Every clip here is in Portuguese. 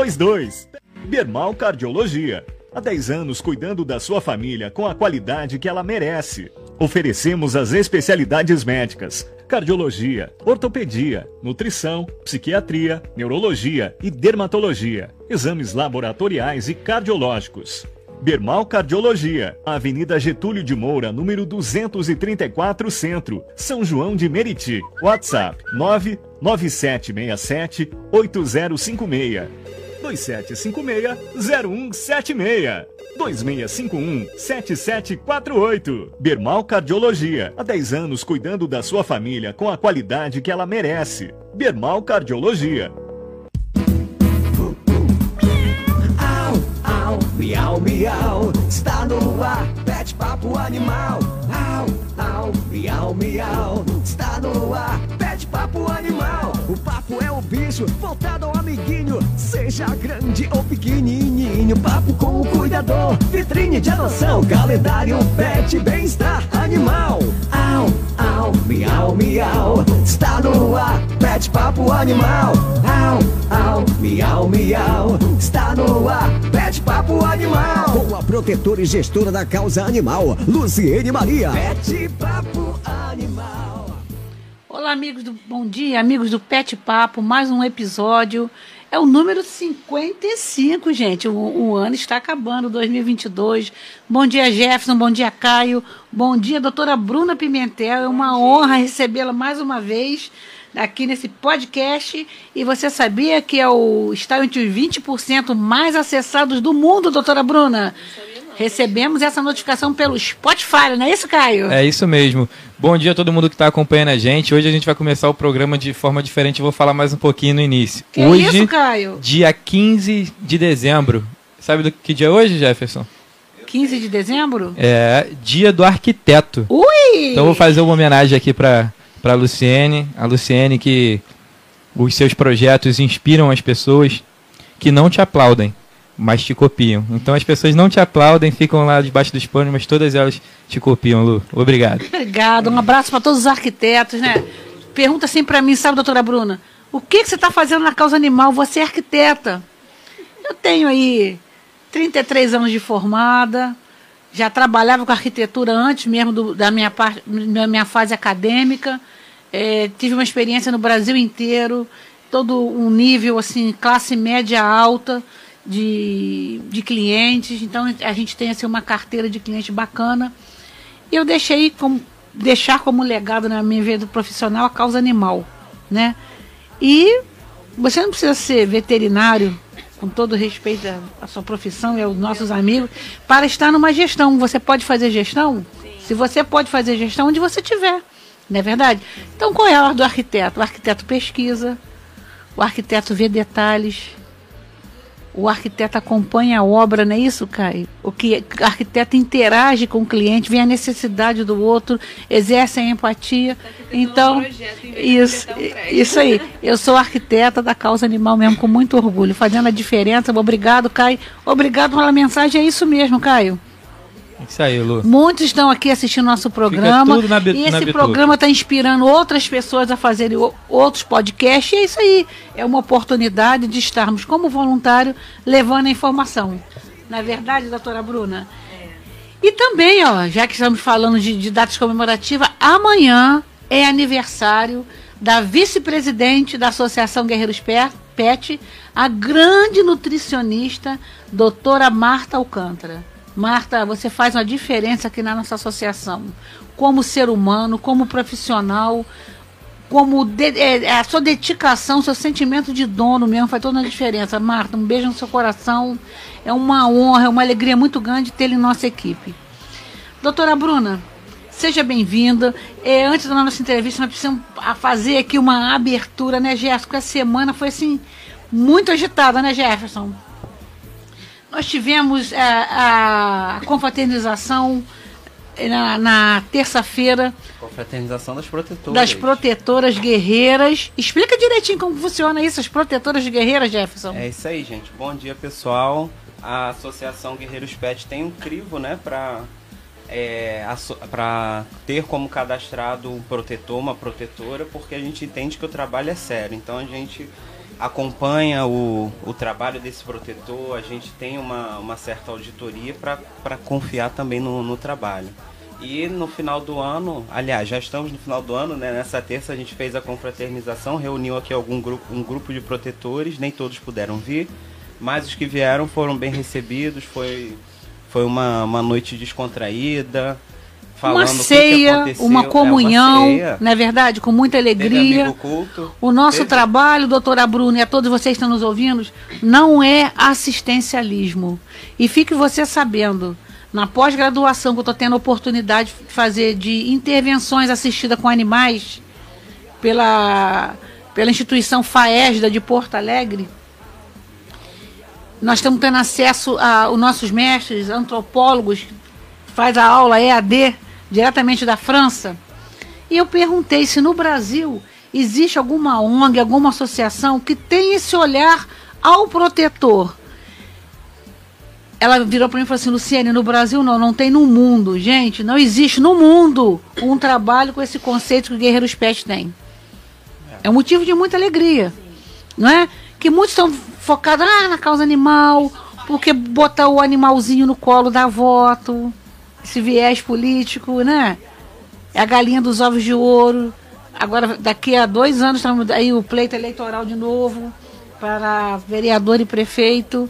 22. Bermal Cardiologia. Há 10 anos cuidando da sua família com a qualidade que ela merece. Oferecemos as especialidades médicas: cardiologia, ortopedia, nutrição, psiquiatria, neurologia e dermatologia, exames laboratoriais e cardiológicos. Bermal Cardiologia, Avenida Getúlio de Moura, número 234 Centro, São João de Meriti. WhatsApp 99767 8056. 2756-0176. 2651-7748. Bermal Cardiologia. Há 10 anos cuidando da sua família com a qualidade que ela merece. Bermal Cardiologia. Au, miau, miau, está no ar, pet papo animal. Au, au, miau, miau, está no ar, pet papo animal. O papo é o bicho, voltado ao amiguinho, seja grande ou pequenininho. Papo com o cuidador, vitrine de adoção, calendário, pet, bem-estar animal. Au, au, miau, miau, está no ar, pet papo animal. Au, au, miau, miau, está no ar, pet papo animal. Com a protetora e gestora da causa animal, Luciene Maria. Pet papo animal. Olá, amigos do Bom Dia, amigos do Pet Papo, mais um episódio. É o número 55, gente. O, o ano está acabando, 2022. Bom dia, Jefferson. Bom dia, Caio. Bom dia, doutora Bruna Pimentel. É uma honra recebê-la mais uma vez aqui nesse podcast. E você sabia que é o, está entre os 20% mais acessados do mundo, doutora Bruna? Recebemos essa notificação pelo Spotify, não é isso, Caio? É isso mesmo. Bom dia a todo mundo que está acompanhando a gente. Hoje a gente vai começar o programa de forma diferente. Eu vou falar mais um pouquinho no início. Que hoje, isso, Caio? dia 15 de dezembro. Sabe do que dia é hoje, Jefferson? 15 de dezembro? É dia do arquiteto. Ui! Então vou fazer uma homenagem aqui para para Luciene, a Luciene que os seus projetos inspiram as pessoas que não te aplaudem, mas te copiam. Então as pessoas não te aplaudem, ficam lá debaixo dos panos, mas todas elas te copiam, Lu. Obrigado. Obrigado. Um abraço para todos os arquitetos, né? Pergunta assim para mim, sabe, doutora Bruna? O que, que você está fazendo na causa animal? Você é arquiteta. Eu tenho aí 33 anos de formada, já trabalhava com arquitetura antes mesmo do, da, minha parte, da minha fase acadêmica. É, tive uma experiência no Brasil inteiro, todo um nível assim, classe média alta de, de clientes. Então a gente tem assim, uma carteira de cliente bacana. E eu deixei como, deixar como legado na minha vida profissional a causa animal. Né? E você não precisa ser veterinário, com todo respeito à sua profissão e aos nossos amigos, para estar numa gestão. Você pode fazer gestão? Sim. Se você pode fazer gestão onde você estiver. Não é verdade? Então, qual é a hora do arquiteto? O arquiteto pesquisa, o arquiteto vê detalhes, o arquiteto acompanha a obra, não é isso, Caio? O que o arquiteto interage com o cliente, vê a necessidade do outro, exerce a empatia. Então, isso, isso aí. Eu sou arquiteta da causa animal mesmo, com muito orgulho, fazendo a diferença. Obrigado, Caio. Obrigado pela mensagem. É isso mesmo, Caio. Isso aí, Lu. Muitos estão aqui assistindo nosso programa. e esse programa está inspirando outras pessoas a fazerem outros podcasts. E é isso aí. É uma oportunidade de estarmos, como voluntário, levando a informação. Na é verdade, doutora Bruna? É. E também, ó, já que estamos falando de, de datas comemorativas, amanhã é aniversário da vice-presidente da Associação Guerreiros Pet, a grande nutricionista, doutora Marta Alcântara. Marta, você faz uma diferença aqui na nossa associação. Como ser humano, como profissional, como de, é, a sua dedicação, seu sentimento de dono mesmo faz toda a diferença. Marta, um beijo no seu coração. É uma honra, é uma alegria muito grande tê-la em nossa equipe. Doutora Bruna, seja bem-vinda. É, antes da nossa entrevista, nós precisamos fazer aqui uma abertura, né, Jefferson? A semana foi assim, muito agitada, né, Jefferson? Nós tivemos a, é, a confraternização na, na terça-feira. Confraternização das protetoras. Das protetoras guerreiras. Explica direitinho como funciona isso, as protetoras guerreiras, Jefferson. É isso aí, gente. Bom dia, pessoal. A Associação Guerreiros Pet tem um crivo, né, para é, para ter como cadastrado um protetor, uma protetora, porque a gente entende que o trabalho é sério. Então a gente acompanha o, o trabalho desse protetor, a gente tem uma, uma certa auditoria para confiar também no, no trabalho. E no final do ano, aliás, já estamos no final do ano, né? Nessa terça a gente fez a confraternização, reuniu aqui algum grupo, um grupo de protetores, nem todos puderam vir, mas os que vieram foram bem recebidos, foi, foi uma, uma noite descontraída. Uma ceia, que que uma comunhão, é, uma ceia. não é verdade? Com muita alegria. O nosso Teve- trabalho, doutora Bruna, e a todos vocês que estão nos ouvindo, não é assistencialismo. E fique você sabendo, na pós-graduação que eu estou tendo a oportunidade de fazer de intervenções assistidas com animais pela, pela instituição FAESDA de Porto Alegre, nós estamos tendo acesso a os nossos mestres, antropólogos, faz a aula EAD diretamente da França. E eu perguntei se no Brasil existe alguma ONG, alguma associação que tem esse olhar ao protetor. Ela virou para mim e falou assim: Luciane, no Brasil não, não tem no mundo. Gente, não existe no mundo um trabalho com esse conceito que o Guerreiros Pet tem. É um motivo de muita alegria. Não é? Que muitos estão focados ah, na causa animal, porque botar o animalzinho no colo dá voto, esse viés político, né? É a galinha dos ovos de ouro. Agora, daqui a dois anos, estamos aí o pleito eleitoral de novo para vereador e prefeito.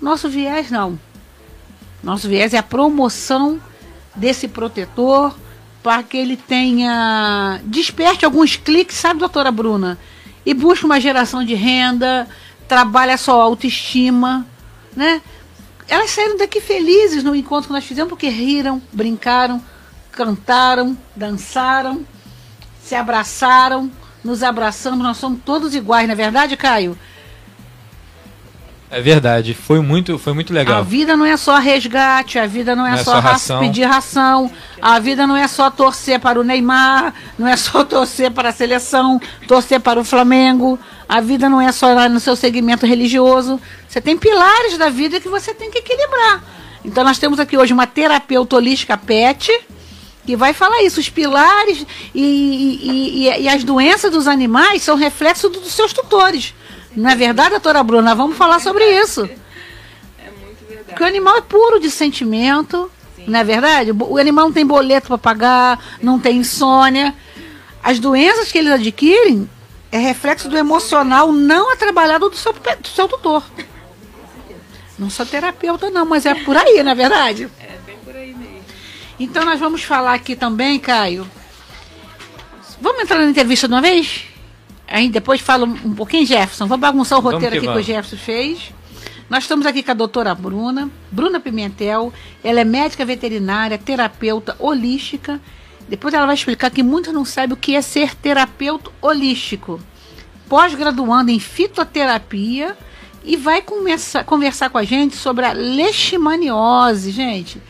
Nosso viés não. Nosso viés é a promoção desse protetor para que ele tenha. desperte alguns cliques, sabe, doutora Bruna? E busque uma geração de renda, trabalhe a sua autoestima, né? Elas saíram daqui felizes no encontro que nós fizemos porque riram, brincaram, cantaram, dançaram, se abraçaram, nos abraçamos, nós somos todos iguais, não é verdade, Caio? É verdade, foi muito, foi muito A legal. vida não é só resgate, a vida não é, Não é só, só ra- ração. pedir ração, a vida não é só torcer para o Neymar, não é só torcer para a seleção, torcer para o Flamengo, a vida não é só lá no seu segmento religioso. Você tem pilares da vida que você tem que equilibrar. Então nós temos aqui hoje uma terapeuta holística pet, que vai falar isso, os pilares e, e- e- e as doenças dos animais são reflexo do- dos seus tutores. Não é verdade, doutora Bruna? Vamos falar sobre isso. É muito verdade. Porque o animal é puro de sentimento, não é verdade? O animal não tem boleto para pagar, não tem insônia. As doenças que eles adquirem é reflexo do emocional não trabalhado do seu, do seu tutor. Não sou terapeuta, não, mas é por aí, não é verdade? É bem por aí mesmo. Então nós vamos falar aqui também, Caio. Vamos entrar na entrevista de uma vez? Aí depois fala um pouquinho, Jefferson. Vamos bagunçar o Vamos roteiro que aqui que o vamos. Jefferson fez. Nós estamos aqui com a doutora Bruna, Bruna Pimentel. Ela é médica veterinária, terapeuta holística. Depois ela vai explicar que muitos não sabem o que é ser terapeuta holístico. Pós-graduando em fitoterapia e vai começar, conversar com a gente sobre a leishmaniose, gente.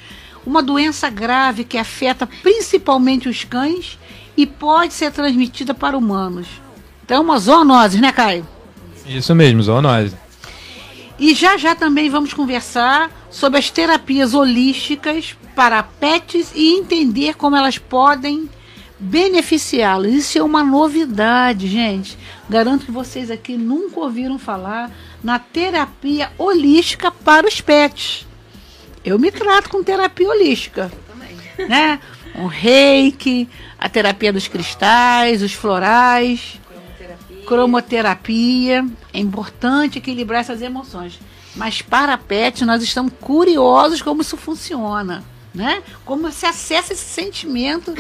Uma doença grave que afeta principalmente os cães e pode ser transmitida para humanos. Então, é uma zoonose, né, Caio? Isso mesmo, zoonose. E já já também vamos conversar sobre as terapias holísticas para pets e entender como elas podem beneficiá-los. Isso é uma novidade, gente. Garanto que vocês aqui nunca ouviram falar na terapia holística para os pets. Eu me trato com terapia holística, Também. né? O reiki, a terapia dos cristais, os florais Cromoterapia. É importante equilibrar essas emoções. Mas para pet, nós estamos curiosos como isso funciona. Né? Como se acessa esse sentimento,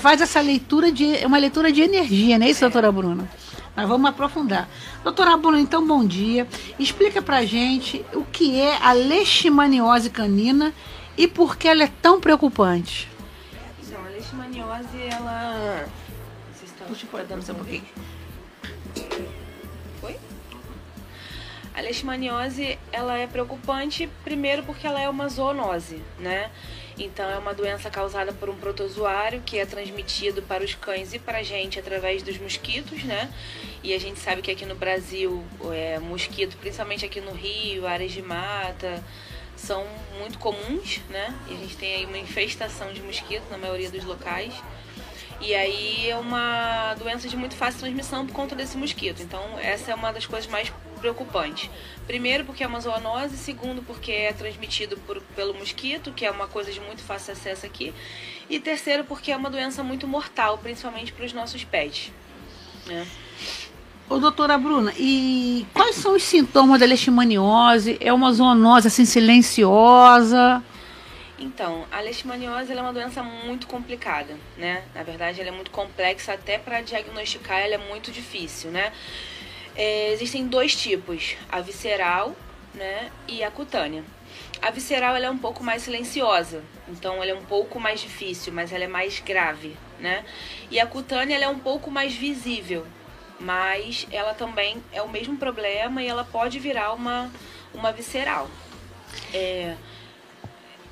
faz essa leitura de. é uma leitura de energia, não é isso, doutora Bruna? Nós vamos aprofundar. Doutora Bruna, então, bom dia. Explica pra gente o que é a leishmaniose canina e por que ela é tão preocupante. Então, a leishmaniose, ela... Puxa, pode dar um pouquinho. Oi? A leishmaniose, ela é preocupante, primeiro porque ela é uma zoonose, né? Então, é uma doença causada por um protozoário que é transmitido para os cães e para a gente através dos mosquitos, né? E a gente sabe que aqui no Brasil, é, mosquito, principalmente aqui no Rio, áreas de mata, são muito comuns, né? E a gente tem aí uma infestação de mosquito na maioria dos locais. E aí é uma doença de muito fácil transmissão por conta desse mosquito. Então, essa é uma das coisas mais preocupantes. Primeiro, porque é uma zoonose. Segundo, porque é transmitido por, pelo mosquito, que é uma coisa de muito fácil acesso aqui. E terceiro, porque é uma doença muito mortal, principalmente para os nossos pets. Né? Ô, doutora Bruna, e quais são os sintomas da leishmaniose? É uma zoonose assim silenciosa? Então, a leishmaniose é uma doença muito complicada, né? Na verdade, ela é muito complexa, até para diagnosticar ela é muito difícil, né? É, existem dois tipos, a visceral né, e a cutânea. A visceral ela é um pouco mais silenciosa, então ela é um pouco mais difícil, mas ela é mais grave, né? E a cutânea ela é um pouco mais visível, mas ela também é o mesmo problema e ela pode virar uma, uma visceral. É,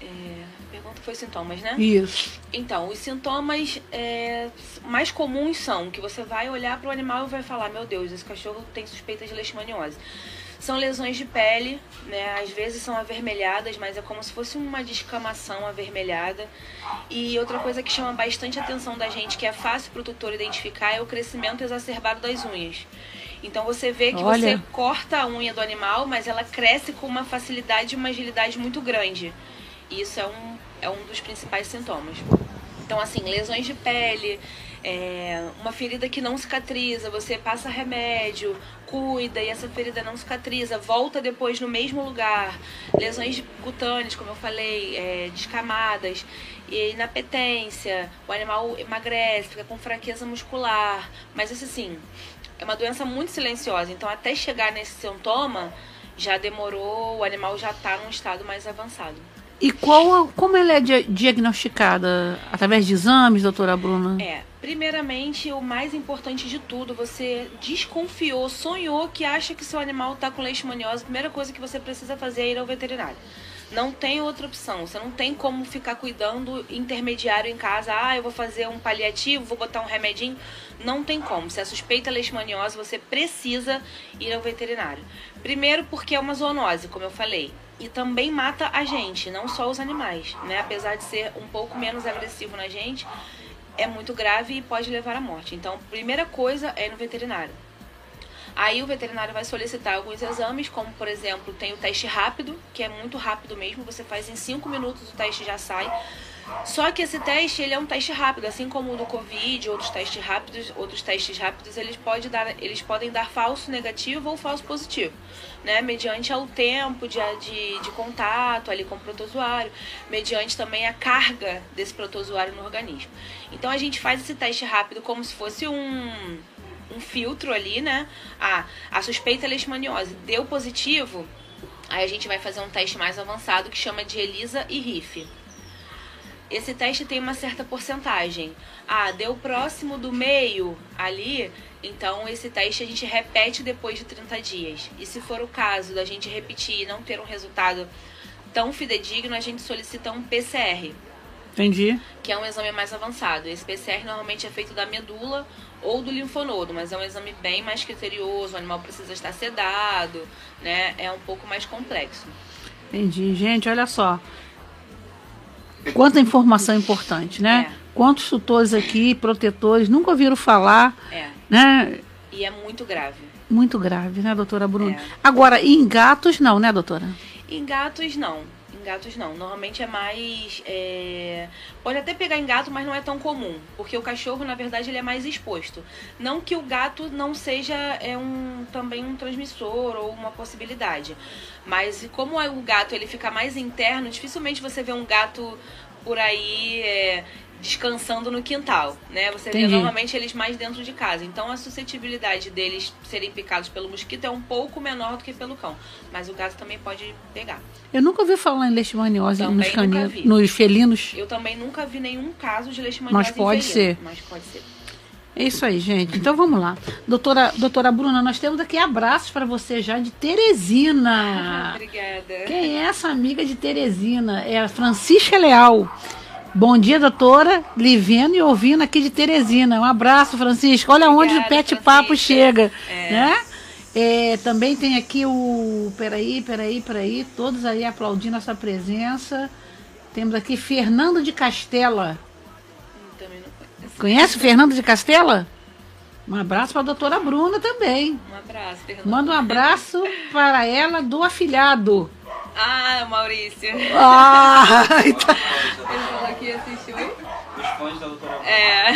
é, pergunta foi sintomas, né? Isso. Então, os sintomas é, mais comuns são que você vai olhar para o animal e vai falar: Meu Deus, esse cachorro tem suspeita de leishmaniose. São lesões de pele, né? Às vezes são avermelhadas, mas é como se fosse uma descamação avermelhada. E outra coisa que chama bastante atenção da gente, que é fácil para o tutor identificar, é o crescimento exacerbado das unhas. Então você vê que Olha. você corta a unha do animal, mas ela cresce com uma facilidade e uma agilidade muito grande. Isso é um, é um dos principais sintomas. Então, assim, lesões de pele, é, uma ferida que não cicatriza, você passa remédio, cuida e essa ferida não cicatriza, volta depois no mesmo lugar. Lesões cutâneas, como eu falei, é, descamadas, e inapetência, o animal emagrece, fica com fraqueza muscular. Mas assim, é uma doença muito silenciosa, então até chegar nesse sintoma já demorou, o animal já está num estado mais avançado. E qual, como ela é dia- diagnosticada? Através de exames, doutora Bruna? É, primeiramente, o mais importante de tudo, você desconfiou, sonhou que acha que seu animal está com leishmaniose, a primeira coisa que você precisa fazer é ir ao veterinário. Não tem outra opção, você não tem como ficar cuidando intermediário em casa, ah, eu vou fazer um paliativo, vou botar um remedinho, não tem como. Se é suspeita leishmaniose, você precisa ir ao veterinário. Primeiro porque é uma zoonose, como eu falei, e também mata a gente, não só os animais, né? Apesar de ser um pouco menos agressivo na gente, é muito grave e pode levar à morte. Então, primeira coisa é no veterinário. Aí o veterinário vai solicitar alguns exames, como por exemplo, tem o teste rápido, que é muito rápido mesmo, você faz em 5 minutos o teste já sai. Só que esse teste, ele é um teste rápido, assim como o do Covid, outros testes rápidos, outros testes rápidos, eles, pode dar, eles podem dar falso negativo ou falso positivo, né? Mediante ao tempo de, de, de contato ali com o protozoário, mediante também a carga desse protozoário no organismo. Então a gente faz esse teste rápido como se fosse um, um filtro ali, né? Ah, a suspeita é leishmaniose deu positivo, aí a gente vai fazer um teste mais avançado que chama de ELISA e RIF. Esse teste tem uma certa porcentagem. Ah, deu próximo do meio ali, então esse teste a gente repete depois de 30 dias. E se for o caso da gente repetir e não ter um resultado tão fidedigno, a gente solicita um PCR, Entendi. que é um exame mais avançado. Esse PCR normalmente é feito da medula ou do linfonodo, mas é um exame bem mais criterioso, o animal precisa estar sedado, né? É um pouco mais complexo. Entendi. Gente, olha só. Quanta informação importante, né? É. Quantos tutores aqui, protetores, nunca ouviram falar, É, né? e é muito grave. Muito grave, né, doutora Bruna? É. Agora, em gatos, não, né, doutora? Em gatos, não. Em gatos, não. Normalmente é mais. é, Pode até pegar em gato, mas não é tão comum. Porque o cachorro, na verdade, ele é mais exposto. Não que o gato não seja é um, também um transmissor ou uma possibilidade. Mas como é o gato ele fica mais interno, dificilmente você vê um gato por aí é, descansando no quintal, né? Você Entendi. vê normalmente eles mais dentro de casa. Então a suscetibilidade deles serem picados pelo mosquito é um pouco menor do que pelo cão. Mas o gato também pode pegar. Eu nunca ouvi falar em leishmaniose nos, caninos, nos felinos. Eu também nunca vi nenhum caso de leishmaniose Mas pode ser. Mas pode ser. É isso aí, gente. Então vamos lá. Doutora, doutora Bruna, nós temos aqui abraços para você já de Teresina. Obrigada. Quem é essa amiga de Teresina? É a Francisca Leal. Bom dia, doutora. Livendo e ouvindo aqui de Teresina. Um abraço, Francisca. Olha onde o Obrigada, Pet Papo chega. É. Né? É, também tem aqui o. Peraí, peraí, peraí. Todos aí aplaudindo a sua presença. Temos aqui Fernando de Castela. Conhece o Fernando de Castela? Um abraço para a doutora Bruna também. Um abraço, Fernando. Manda um abraço para ela do afilhado. Ah, Maurício. Ah, então- Ele falou que assistiu. Os fãs da doutora É.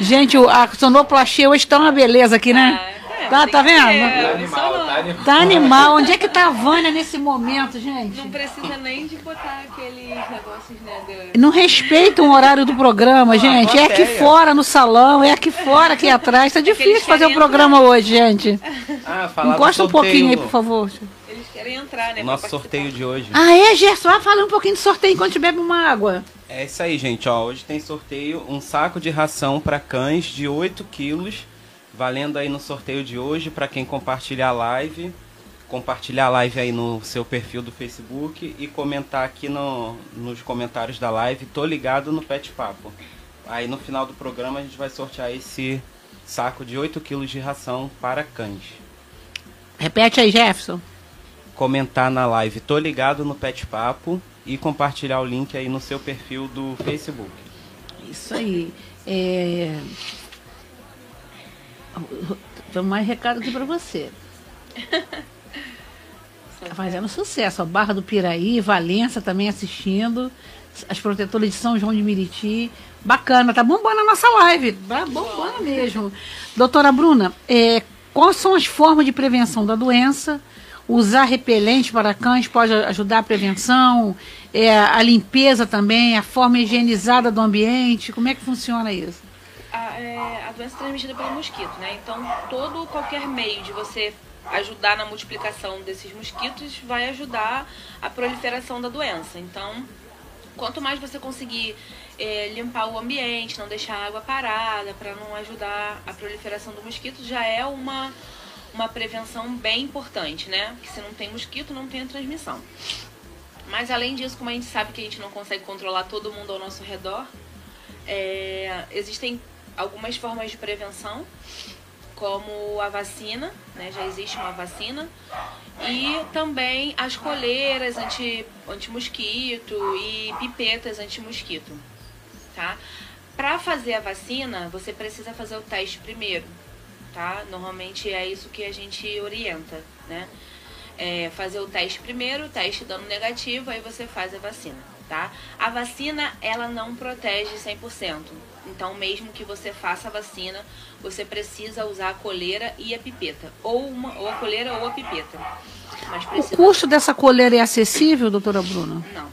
gente, o- a sonoplastia hoje tá uma beleza aqui, né? É, Tá, tá vendo? Tá animal, tá animal. Tá animal. Onde é que tá a Vânia nesse momento, gente? Não precisa nem de botar aqueles negócios, né? Não respeitam o horário do programa, gente. É aqui fora no salão, é aqui fora, aqui atrás. Tá difícil fazer o programa hoje, gente. Ah, Encosta um pouquinho aí, por favor. Eles querem entrar, né? Nosso sorteio de hoje. Ah, é, Gerson? Ah, fala um pouquinho de sorteio enquanto a gente bebe uma água. É isso aí, gente. Ó, hoje tem sorteio um saco de ração para cães de 8 quilos, valendo aí no sorteio de hoje para quem compartilhar a live, compartilhar a live aí no seu perfil do Facebook e comentar aqui no, nos comentários da live. Tô ligado no Pet Papo. Aí no final do programa a gente vai sortear esse saco de 8 quilos de ração para cães. Repete aí, Jefferson. Comentar na live, tô ligado no Pet Papo e compartilhar o link aí no seu perfil do Facebook. Isso aí. É... Tem mais recado aqui pra você. Tá fazendo sucesso. A Barra do Piraí, Valença também assistindo. As protetoras de São João de Miriti. Bacana, tá bombando a nossa live. Tá bombando mesmo. Doutora Bruna, é, quais são as formas de prevenção da doença? Usar repelente para cães pode ajudar a prevenção? É, a limpeza também, a forma higienizada do ambiente? Como é que funciona isso? A, é, a doença é transmitida pelo mosquito, né? Então, todo qualquer meio de você ajudar na multiplicação desses mosquitos vai ajudar a proliferação da doença. Então, quanto mais você conseguir é, limpar o ambiente, não deixar a água parada para não ajudar a proliferação do mosquito, já é uma, uma prevenção bem importante, né? Porque se não tem mosquito, não tem a transmissão. Mas além disso, como a gente sabe que a gente não consegue controlar todo mundo ao nosso redor, é, existem algumas formas de prevenção, como a vacina, né? já existe uma vacina, e também as coleiras anti, anti-mosquito e pipetas anti-mosquito. Tá? Para fazer a vacina, você precisa fazer o teste primeiro. Tá? Normalmente é isso que a gente orienta. Né? É fazer o teste primeiro, o teste dando negativo, aí você faz a vacina. Tá? A vacina, ela não protege 100%. Então, mesmo que você faça a vacina, você precisa usar a coleira e a pipeta. Ou, uma, ou a coleira ou a pipeta. Mas O precisa... custo dessa coleira é acessível, doutora Bruna? Não.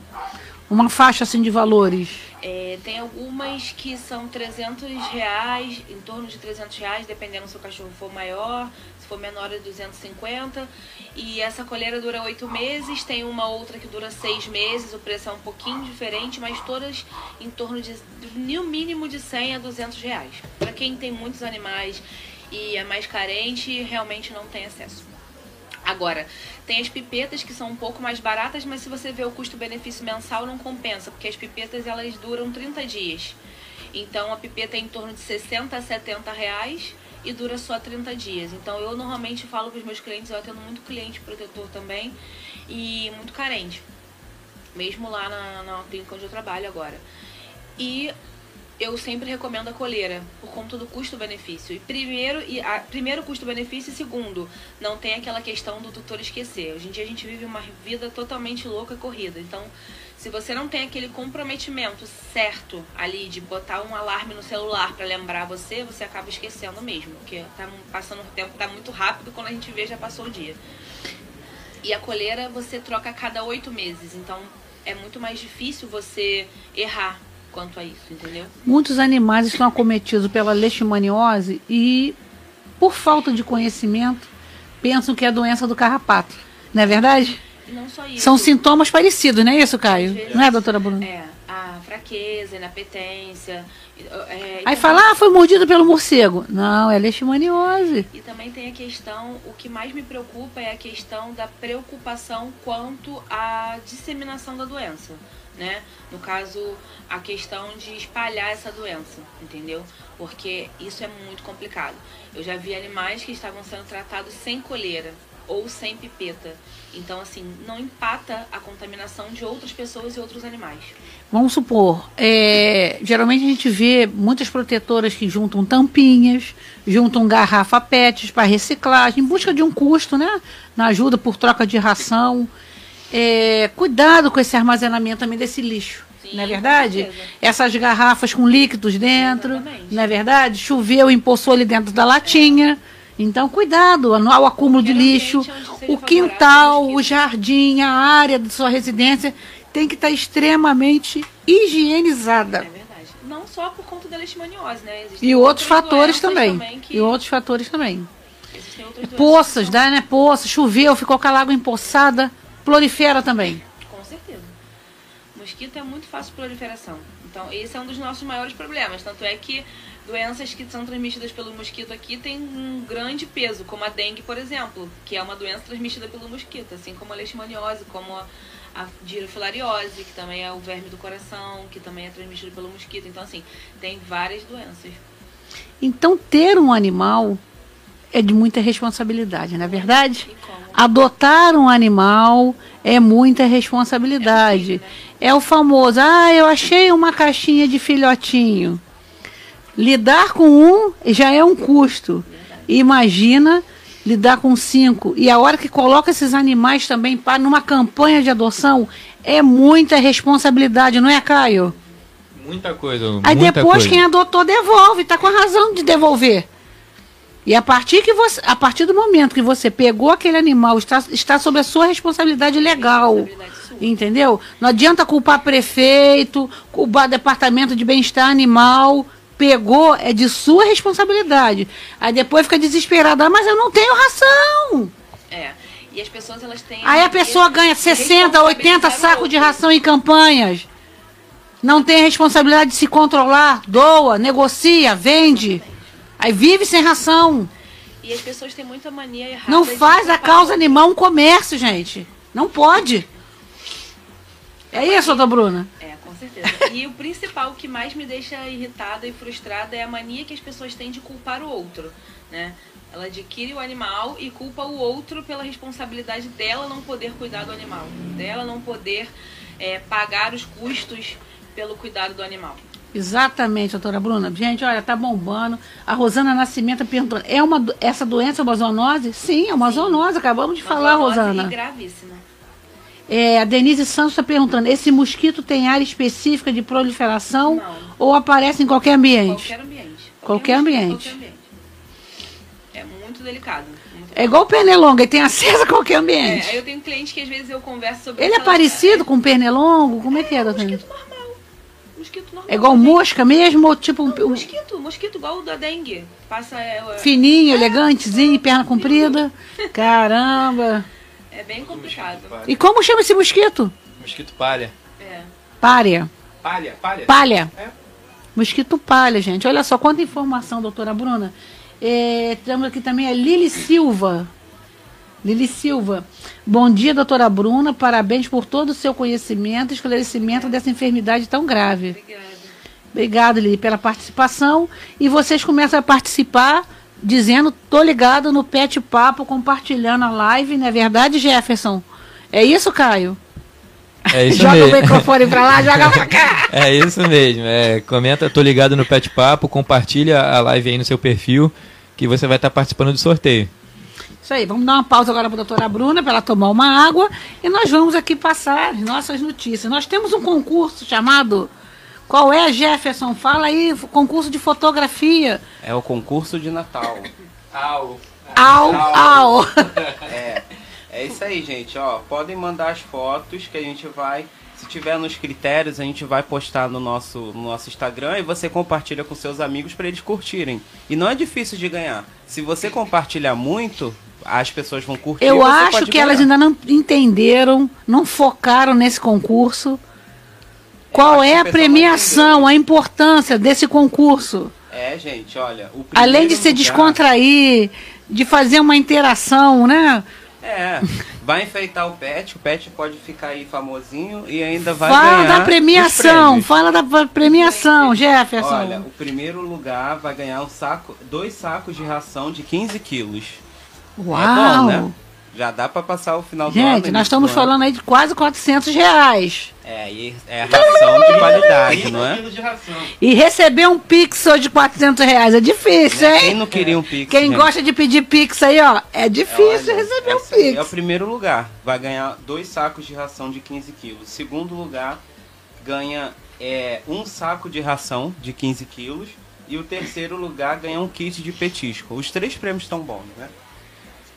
Uma faixa assim de valores? É, tem algumas que são 300 reais, em torno de 300 reais, dependendo se o cachorro for maior, for menor é 250. E essa coleira dura oito meses, tem uma outra que dura seis meses, o preço é um pouquinho diferente, mas todas em torno de, no mínimo de 100 a 200 reais. Para quem tem muitos animais e é mais carente, realmente não tem acesso. Agora, tem as pipetas que são um pouco mais baratas, mas se você vê o custo-benefício mensal, não compensa, porque as pipetas elas duram 30 dias. Então a pipeta é em torno de 60 a 70 reais e dura só 30 dias. Então eu normalmente falo para os meus clientes, eu atendo muito cliente protetor também e muito carente. Mesmo lá na, na clínica onde eu trabalho agora. E eu sempre recomendo a coleira, por conta do custo-benefício. E primeiro, e a, primeiro custo-benefício e segundo, não tem aquela questão do tutor esquecer. Hoje em dia a gente vive uma vida totalmente louca corrida. Então, se você não tem aquele comprometimento certo ali de botar um alarme no celular para lembrar você, você acaba esquecendo mesmo, porque tá passando o tempo tá muito rápido, quando a gente vê já passou o dia. E a coleira você troca a cada oito meses, então é muito mais difícil você errar quanto a isso, entendeu? Muitos animais estão acometidos pela leishmaniose e, por falta de conhecimento, pensam que é a doença do carrapato. Não é verdade? E não só isso. São sintomas parecidos, não é isso, Caio? Não é, doutora Bruna? É, a fraqueza, inapetência. É, Aí também- fala, ah, foi mordido pelo morcego. Não, é leishmaniose. E também tem a questão, o que mais me preocupa é a questão da preocupação quanto à disseminação da doença, né? No caso, a questão de espalhar essa doença, entendeu? Porque isso é muito complicado. Eu já vi animais que estavam sendo tratados sem coleira ou sem pipeta. Então, assim, não empata a contaminação de outras pessoas e outros animais. Vamos supor, é, geralmente a gente vê muitas protetoras que juntam tampinhas, juntam garrafa PETs para reciclagem, em busca de um custo, né? Na ajuda por troca de ração. É, cuidado com esse armazenamento também desse lixo. Sim, não é verdade? Essas garrafas com líquidos dentro, Exatamente. não é verdade? Choveu, empoçou ali dentro da latinha. Então, cuidado ao acúmulo de lixo. O quintal, o jardim, a área de sua residência tem que estar extremamente higienizada. É verdade. Não só por conta da leishmaniose, né? Existem E outros fatores doenças também. que E outros fatores também. Poças, dá, né? Poças, choveu, ficou com a água empoçada, prolifera também. Com certeza. Mosquito é muito fácil de proliferação. Então, esse é um dos nossos maiores problemas. Tanto é que doenças que são transmitidas pelo mosquito aqui têm um grande peso, como a dengue, por exemplo, que é uma doença transmitida pelo mosquito, assim como a leishmaniose, como a, a dirofilariose, que também é o verme do coração, que também é transmitido pelo mosquito. Então, assim, tem várias doenças. Então, ter um animal é de muita responsabilidade, não é verdade? Adotar um animal é muita responsabilidade. É o famoso, ah, eu achei uma caixinha de filhotinho. Lidar com um já é um custo. Imagina lidar com cinco. E a hora que coloca esses animais também para numa campanha de adoção é muita responsabilidade, não é, Caio? Muita coisa. Aí muita depois coisa. quem adotou devolve, tá com a razão de devolver. E a partir que você, a partir do momento que você pegou aquele animal, está, está sob a sua responsabilidade legal. Responsabilidade sua. Entendeu? Não adianta culpar prefeito, culpar departamento de bem-estar animal. Pegou, é de sua responsabilidade. Aí depois fica desesperado, ah, mas eu não tenho ração. É. E as pessoas, elas têm... Aí a pessoa ganha 60, 80 sacos de ração em campanhas. Não tem responsabilidade de se controlar, doa, negocia, vende. Aí vive sem ração. E as pessoas têm muita mania errada. Não faz a causa animal um comércio, gente. Não pode. É isso, doutora Bruna? É, com certeza. E o principal, que mais me deixa irritada e frustrada é a mania que as pessoas têm de culpar o outro, né? Ela adquire o animal e culpa o outro pela responsabilidade dela não poder cuidar do animal, dela não poder é, pagar os custos pelo cuidado do animal. Exatamente, doutora Bruna. Gente, olha, tá bombando. A Rosana Nascimento perguntando: é uma, essa doença é uma zoonose? Sim, é uma zoonose. Acabamos de Uma falar, zoonose Rosana. E gravíssima. É, a Denise Santos está perguntando: esse mosquito tem área específica de proliferação Não. ou aparece em qualquer ambiente? Qualquer ambiente. Qualquer ambiente. Qualquer ambiente. É muito delicado. muito É igual o pernilongo, ele tem acesso a qualquer É, ambiente. aí eu tenho clientes que às vezes eu converso sobre ele é parecido com o pernilongo? Como é que é, doutora? Mosquito normal. Mosquito normal. É igual também. mosca mesmo ou tipo um, Não, um mosquito, mosquito igual o da dengue. Passa. É, é- fininho, elegantezinho, perna comprida? Caramba! É bem complicado. E como chama esse mosquito? Mosquito palha. É. Pária. Palha, palha. Palha. É. Mosquito palha, gente. Olha só quanta informação, doutora Bruna. É, temos aqui também a Lili Silva. Lili Silva. Bom dia, doutora Bruna. Parabéns por todo o seu conhecimento e esclarecimento dessa enfermidade tão grave. Obrigada. Obrigado, Lili, pela participação. E vocês começam a participar dizendo, tô ligado no Pet Papo, compartilhando a live, não é verdade, Jefferson? É isso, Caio? É isso joga mesmo. o microfone pra lá, joga pra cá. É isso mesmo. É, comenta, tô ligado no Pet Papo, compartilha a live aí no seu perfil, que você vai estar participando do sorteio. Isso aí, vamos dar uma pausa agora para a doutora Bruna, para ela tomar uma água, e nós vamos aqui passar as nossas notícias. Nós temos um concurso chamado Qual é, Jefferson? Fala aí, concurso de fotografia. É o concurso de Natal. Au. Au, au. É, é isso aí, gente. Ó, podem mandar as fotos que a gente vai. Se tiver nos critérios, a gente vai postar no nosso, no nosso Instagram e você compartilha com seus amigos para eles curtirem. E não é difícil de ganhar. Se você compartilhar muito, as pessoas vão curtir. Eu você acho pode que ganhar. elas ainda não entenderam, não focaram nesse concurso. Qual é a premiação, a importância desse concurso? É, gente, olha. O Além de se lugar- descontrair, de fazer uma interação, né? É, vai enfeitar o pet, o pet pode ficar aí famosinho e ainda vai Fala ganhar da premiação, fala da premiação, Jefferson. Olha, o primeiro lugar vai ganhar um saco, dois sacos de ração de 15 quilos. Uau! É bom, né? Já dá para passar o final do ano. Gente, nós estamos falando aí de quase 400 reais. É, e é ração de qualidade, não é? E receber um pix hoje de 400 reais é difícil, hein? Quem não queria um pix? Quem gente? gosta de pedir pix aí, ó, é difícil Olha, receber um essa aí pix. É o primeiro lugar. Vai ganhar dois sacos de ração de 15 quilos. Segundo lugar, ganha é, um saco de ração de 15 quilos. E o terceiro lugar ganha um kit de petisco. Os três prêmios estão bons, né?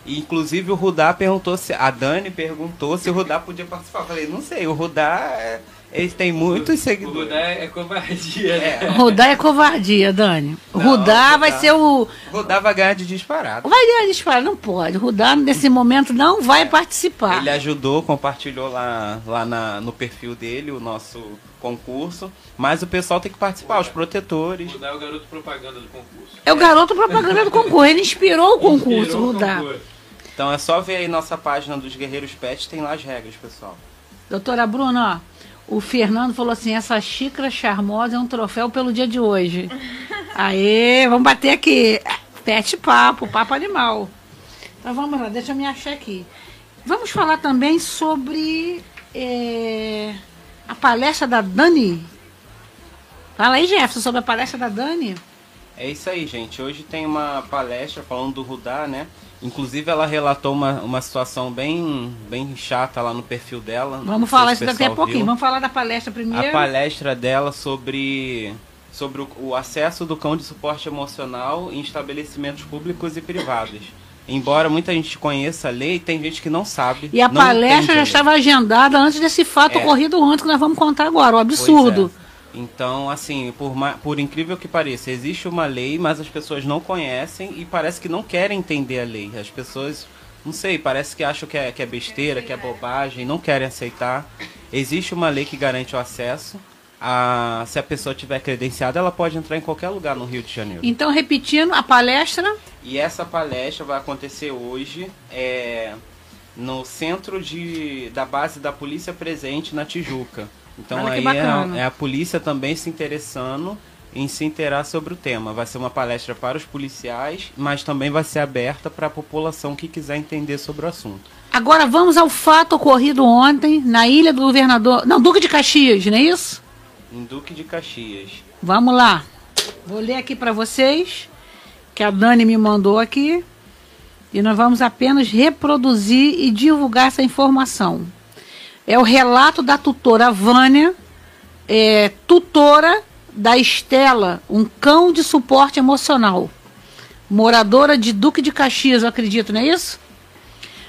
E, inclusive o Rudá perguntou se. A Dani perguntou se o Rudá podia participar. Eu falei, não sei, o Rudá. É, ele tem muitos seguidores. Rudá é covardia. né? É. Rudá é covardia, Dani. O Não, Rudá vai Rudá. ser o. O Rudá vai ganhar de disparado. Vai ganhar disparo, não pode. O Rudá, nesse momento, não vai participar. Ele ajudou, compartilhou lá, lá na- no perfil dele o nosso concurso. Mas o pessoal tem que participar, os protetores. Rudá é o garoto propaganda do concurso. É o garoto propaganda do concurso. Ele inspirou o concurso, o Rudá. concurso. Então é só ver aí nossa página dos Guerreiros Pet, tem lá as regras, pessoal. Doutora Bruna, ó, o Fernando falou assim: essa xícara charmosa é um troféu pelo dia de hoje. Aê, vamos bater aqui. Pet papo, papo animal. Então vamos lá, deixa eu me achar aqui. Vamos falar também sobre é, a palestra da Dani. Fala aí, Jefferson, sobre a palestra da Dani. É isso aí, gente. Hoje tem uma palestra falando do Rudá, né? Inclusive ela relatou uma, uma situação bem, bem chata lá no perfil dela. Vamos falar isso daqui a pouquinho. viu. Vamos falar da palestra primeiro. A palestra dela sobre, sobre o, o acesso do cão de suporte emocional em estabelecimentos públicos e privados. Embora muita gente conheça a lei, tem gente que não sabe. E a palestra já estava agendada antes desse fato É. ocorrido ontem, que nós vamos contar agora. O Pois absurdo. Então, assim, por, por incrível que pareça, existe uma lei, mas as pessoas não conhecem e parece que não querem entender a lei. As pessoas, não sei, parece que acham que é, que é besteira, que é bobagem, não querem aceitar. Existe uma lei que garante o acesso. A, se a pessoa tiver credenciada, ela pode entrar em qualquer lugar no Rio de Janeiro. Então, repetindo, a palestra E essa palestra vai acontecer hoje é, no centro de, da base da Polícia Presente na Tijuca. Então Olha aí é, é a polícia também se interessando em se inteirar sobre o tema. Vai ser uma palestra para os policiais, mas também vai ser aberta para a população que quiser entender sobre o assunto. Agora vamos ao fato ocorrido ontem na ilha do governador. Não, Duque de Caxias, não é isso? Em Duque de Caxias. Vamos lá. Vou ler aqui para vocês, que a Dani me mandou aqui. E nós vamos apenas reproduzir e divulgar essa informação. É o relato da tutora Vânia, é, tutora da Estela, um cão de suporte emocional. Moradora de Duque de Caxias, eu acredito, não é isso?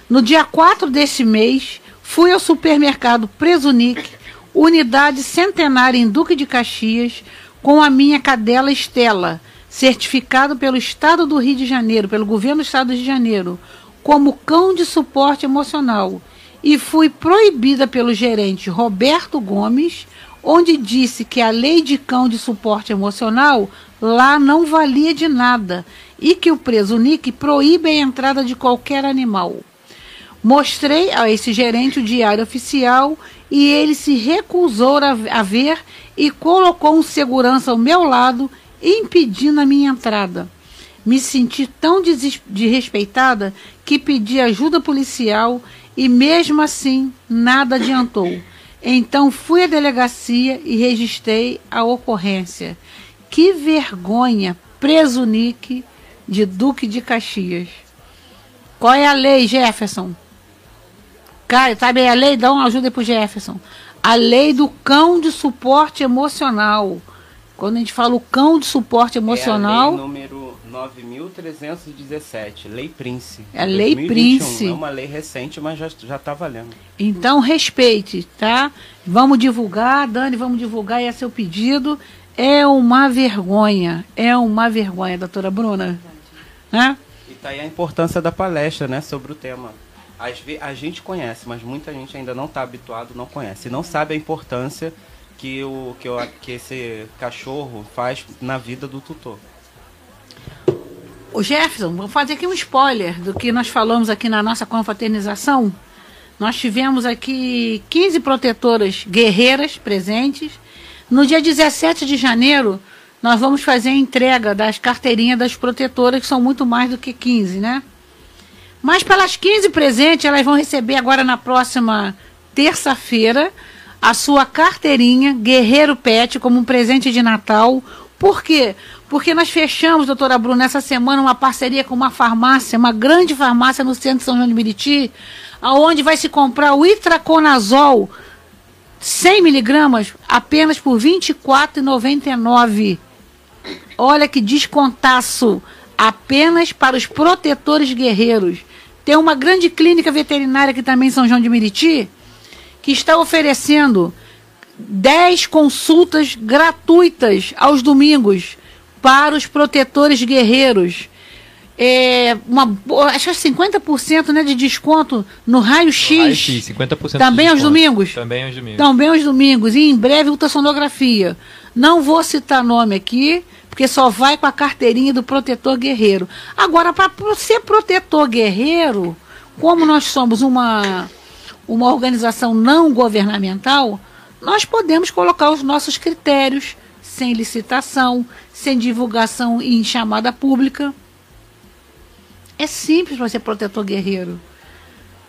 No dia 4 deste mês, fui ao supermercado Presunic, unidade centenária em Duque de Caxias, com a minha cadela Estela, certificado pelo Estado do Rio de Janeiro, pelo governo do Estado do Rio de Janeiro, como cão de suporte emocional. E fui proibida pelo gerente Roberto Gomes, onde disse que a lei de cão de suporte emocional lá não valia de nada e que o Presunic proíbe a entrada de qualquer animal. Mostrei a esse gerente o diário oficial e ele se recusou a, ver e colocou um segurança ao meu lado, impedindo a minha entrada. Me senti tão desrespeitada que pedi ajuda policial e, mesmo assim, nada adiantou. Então fui à delegacia e registrei a ocorrência. Que vergonha, preso Nick de Duque de Caxias. Qual é a lei, Jefferson? Cara, sabe a lei? Dá uma ajuda aí pro Jefferson. A lei do cão de suporte emocional. Quando a gente fala o cão de suporte É a emocional, lei número 9.317, Lei Prince. É a Lei 2021. Prince. É uma lei recente, mas já, já tá valendo. então respeite, tá? Vamos divulgar, Dani, vamos divulgar, esse é seu pedido. É uma vergonha, é uma vergonha, doutora Bruna. Né? E tá aí a importância da palestra, né, sobre o tema. Às ve- a gente conhece, mas muita gente ainda não está habituado, não conhece. E não sabe a importância que, o, que, o, que esse cachorro faz na vida do tutor. O Jefferson, vou fazer aqui um spoiler do que nós falamos aqui na nossa confraternização. Nós tivemos aqui 15 protetoras guerreiras presentes. No dia 17 de janeiro, nós vamos fazer a entrega das carteirinhas das protetoras, que são muito mais do que 15, né? Mas pelas 15 presentes, elas vão receber agora na próxima terça-feira a sua carteirinha Guerreiro Pet como um presente de Natal. Por quê? Porque nós fechamos, doutora Bruna, essa semana uma parceria com uma farmácia, uma grande farmácia no centro de São João de Meriti, aonde vai se comprar o itraconazol 100 miligramas apenas por R$ 24,99. Olha que descontaço! Apenas para os protetores guerreiros. Tem uma grande clínica veterinária aqui também em São João de Meriti, que está oferecendo 10 consultas gratuitas aos domingos para os protetores guerreiros. É, uma, acho que é 50% né, de desconto no raio-x. Raio-X, 50% Também de aos domingos? Também aos domingos. Também aos domingos. E em breve ultrassonografia. Não vou citar nome aqui, porque só vai com a carteirinha do protetor guerreiro. Agora, para ser protetor guerreiro, como nós somos uma, uma organização não governamental, nós podemos colocar os nossos critérios sem licitação, sem divulgação em chamada pública. É simples para ser protetor guerreiro.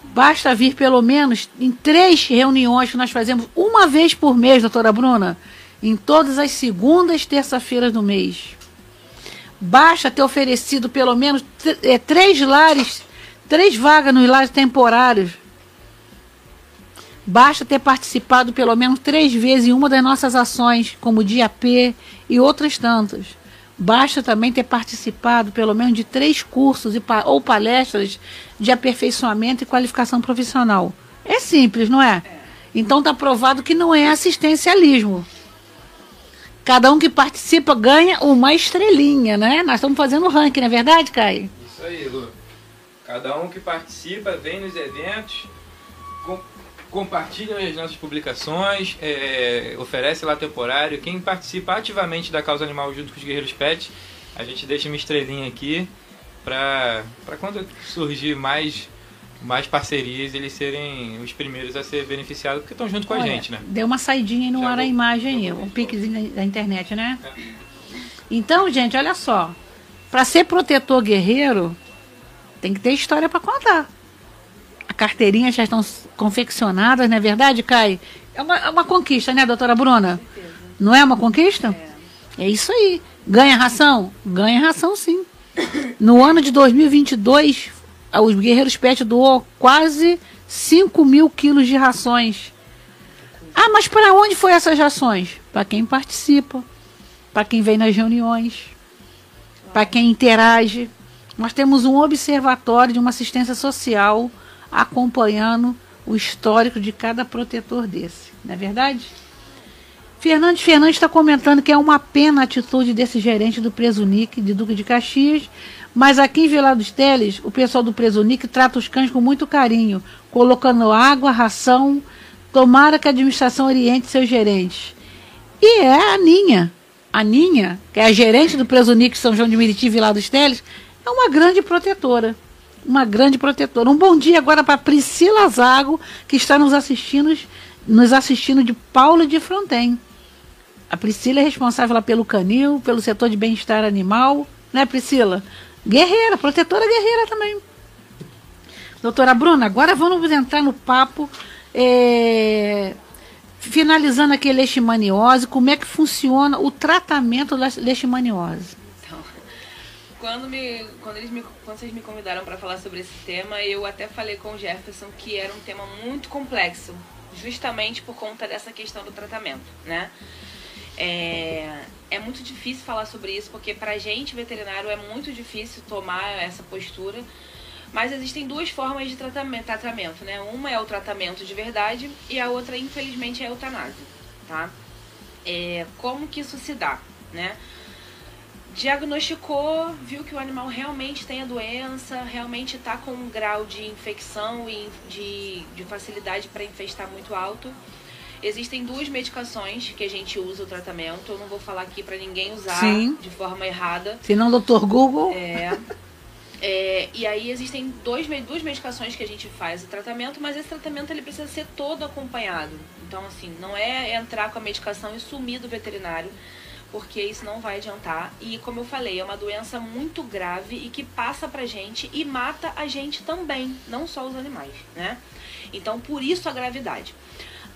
Basta vir pelo menos em três reuniões que nós fazemos uma vez por mês, doutora Bruna, em todas as segundas e terça-feiras do mês. Basta ter oferecido pelo menos eh, três lares, três vagas nos lares temporários. Basta ter participado pelo menos três vezes em uma das nossas ações, como o Dia P e outras tantas. Basta também ter participado pelo menos de três cursos e ou palestras de aperfeiçoamento e qualificação profissional. É simples, não é? Então está provado que não é assistencialismo. Cada um que participa ganha uma estrelinha, né? Nós estamos fazendo ranking, não é verdade, Caio? Isso aí, Lu. Cada um que participa vem nos eventos, com, compartilha as nossas publicações, é, oferece lá temporário. Quem participa ativamente da causa animal junto com os Guerreiros Pet, a gente deixa uma estrelinha aqui para quando surgir mais, mais parcerias, eles serem os primeiros a ser beneficiados, porque estão junto com a Olha, gente, né? Deu uma saidinha no Já ar a vou- imagem aí, um piquezinho da internet, né? Então, gente, olha só. Para ser protetor guerreiro, tem que ter história para contar. Carteirinha já estão confeccionadas, não é verdade, Kai? É uma, é uma conquista, né, doutora Bruna? Não é uma conquista? É isso aí. Ganha ração? Ganha ração, sim. No ano de 2022, ah, os Guerreiros Pet doou quase 5 mil quilos de rações. Ah, mas para onde foi essas rações? Para quem participa, para quem vem nas reuniões, para quem interage. Nós temos um observatório de uma assistência social acompanhando o histórico de cada protetor desse, não é verdade? Fernandes Fernandes está comentando que é uma pena a atitude desse gerente do Presunic, de Duque de Caxias, mas aqui em Vila dos Teles, o pessoal do Presunic trata os cães com muito carinho, colocando água, ração, tomara que a administração oriente seus gerentes. E é a Ninha. A Ninha, que é a gerente do Presunic São João de Meriti, Vila dos Teles, é uma grande protetora. Uma grande protetora. Um bom dia agora para Priscila Zago, que está nos assistindo, nos assistindo de Paulo de Fronten. A Priscila é responsável pelo canil, pelo setor de bem-estar animal, né, Priscila? Guerreira, protetora guerreira também. Doutora Bruna, agora vamos entrar no papo, é, finalizando aqui a leishmaniose, como é que funciona o tratamento da leishmaniose? Quando, me, quando, eles me, quando vocês me convidaram para falar sobre esse tema, eu até falei com o Jefferson que era um tema muito complexo, justamente por conta dessa questão do tratamento, né? É, é muito difícil falar sobre isso, porque pra gente, veterinário, é muito difícil tomar essa postura. Mas existem duas formas de tratamento, tratamento, né? Uma é o tratamento de verdade e a outra, infelizmente, é a eutanásia, tá? É, como que isso se dá, né? Diagnosticou, viu que o animal realmente tem a doença, realmente está com um grau de infecção e de, de facilidade para infestar muito alto. Existem duas medicações que a gente usa o tratamento. Eu não vou falar aqui para ninguém usar Sim. de forma errada. Se não, doutor Google, É, é, e aí existem dois, duas medicações que a gente faz o tratamento, mas esse tratamento ele precisa ser todo acompanhado. Então, assim, não é entrar com a medicação e sumir do veterinário, porque isso não vai adiantar. E como eu falei, é uma doença muito grave e que passa pra gente e mata a gente também, não só os animais, né? Então, por isso a gravidade.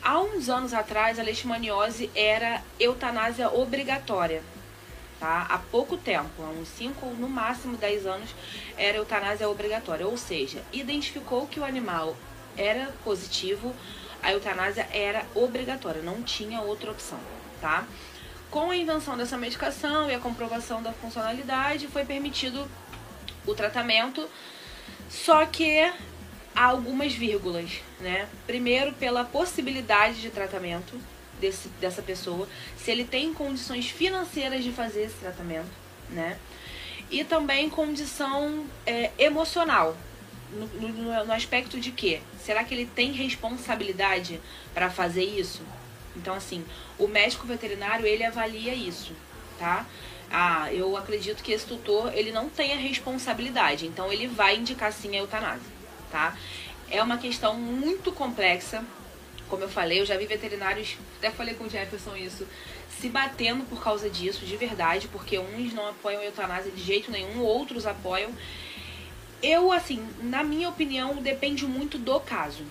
Há uns anos atrás, a leishmaniose era eutanásia obrigatória. Tá? Há pouco tempo, há uns 5 ou no máximo 10 anos, era eutanásia obrigatória. Ou seja, identificou que o animal era positivo, a eutanásia era obrigatória, não tinha outra opção. Tá? Com a invenção dessa medicação e a comprovação da funcionalidade, foi permitido o tratamento, só que há algumas vírgulas, né? Primeiro, pela possibilidade de tratamento desse, dessa pessoa, se ele tem condições financeiras de fazer esse tratamento, né? E também condição é, emocional, no, no, no aspecto de que será que ele tem responsabilidade para fazer isso? Então, assim, o médico veterinário ele avalia isso, tá? Ah, eu acredito que esse tutor ele não tem a responsabilidade, então ele vai indicar sim a eutanásia tá? É uma questão muito complexa. Como eu falei, eu já vi veterinários, até falei com o Jefferson isso, se batendo por causa disso, de verdade, porque uns não apoiam a eutanásia de jeito nenhum, outros apoiam. Eu, assim, na minha opinião, depende muito do caso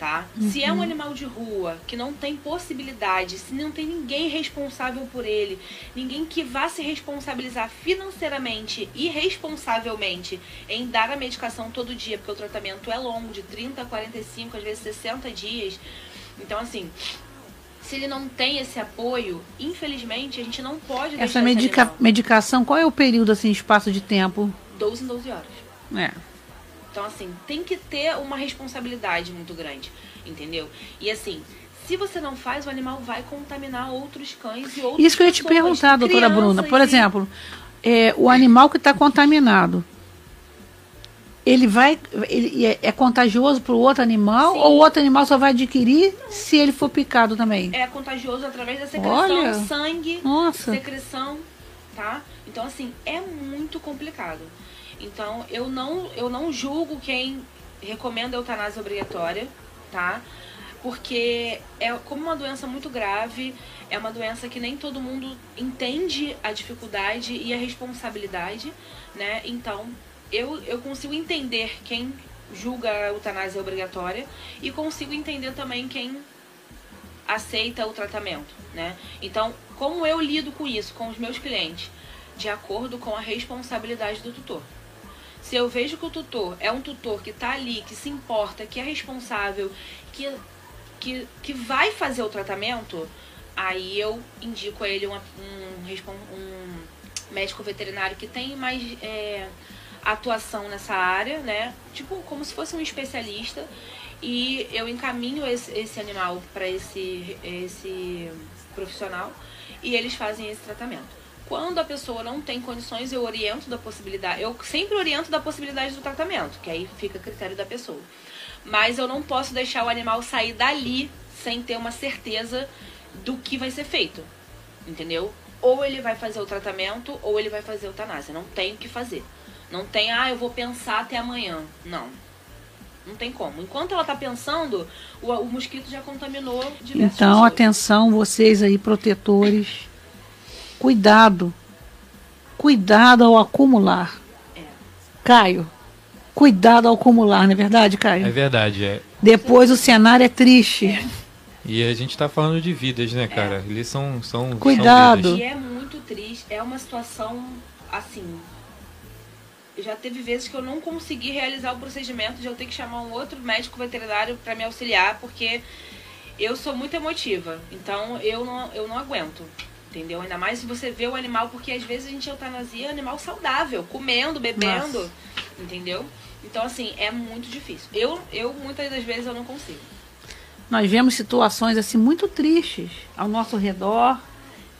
tá? Uhum. Se é um uhum. animal de rua que não tem possibilidade, se não tem ninguém responsável por ele, ninguém que vá se responsabilizar financeiramente e responsavelmente em dar a medicação todo dia, porque o tratamento é longo, de 30 a 45, às vezes 60 dias. Então, assim, se ele não tem esse apoio, infelizmente, a gente não pode Essa medica medicação, qual é o período, assim, espaço de tempo? 12 em 12 horas. É. Então, assim, tem que ter uma responsabilidade muito grande, entendeu? E assim, se você não faz, o animal vai contaminar outros cães e outros Isso que eu ia te perguntar, doutora Bruna. Por e... exemplo, é, o animal que está contaminado, ele vai. Ele é, é contagioso para o outro animal Sim. ou o outro animal só vai adquirir se ele for picado também? É contagioso através da secreção, Olha. sangue, Nossa. secreção, tá? Então, assim, é muito complicado. Então, eu não, eu não julgo quem recomenda a eutanásia obrigatória, tá? Porque é como uma doença muito grave, é uma doença que nem todo mundo entende a dificuldade e a responsabilidade, né? Então, eu, eu consigo entender quem julga a eutanásia obrigatória e consigo entender também quem aceita o tratamento, né? Então, como eu lido com isso com os meus clientes? De acordo com a responsabilidade do tutor. Se eu vejo que o tutor é um tutor que está ali, que se importa, que é responsável, que, que, que vai fazer o tratamento, aí eu indico a ele uma, um, um médico veterinário que tem mais é, atuação nessa área, né? Tipo, como se fosse um especialista. E eu encaminho esse, esse animal para esse, esse profissional e eles fazem esse tratamento. Quando a pessoa não tem condições, eu oriento da possibilidade. Eu sempre oriento da possibilidade do tratamento, que aí fica a critério da pessoa. Mas eu não posso deixar o animal sair dali sem ter uma certeza do que vai ser feito. Entendeu? Ou ele vai fazer o tratamento, ou ele vai fazer a eutanásia. Não tem o que fazer. Não tem, ah, eu vou pensar até amanhã. Não. Não tem como. Enquanto ela está pensando, o, o, mosquito já contaminou diversas Então, pessoas. atenção, vocês aí, protetores Cuidado. Cuidado ao acumular. É. Caio, cuidado ao acumular, não é verdade, Caio? É verdade, é. Depois o cenário é triste. É. E a gente está falando de vidas, né, cara? É. Eles são, são. Cuidado. São e é muito triste. É uma situação assim. Já teve vezes que eu não consegui realizar o procedimento de eu ter que chamar um outro médico veterinário para me auxiliar, porque eu sou muito emotiva. Então eu não, eu não aguento. Entendeu? Ainda mais se você vê o animal, porque às vezes a gente eutanasia animal saudável, comendo, bebendo, Nossa. entendeu? Então, assim, é muito difícil. Eu, eu, muitas das vezes, eu não consigo. Nós vemos situações, assim, muito tristes ao nosso redor.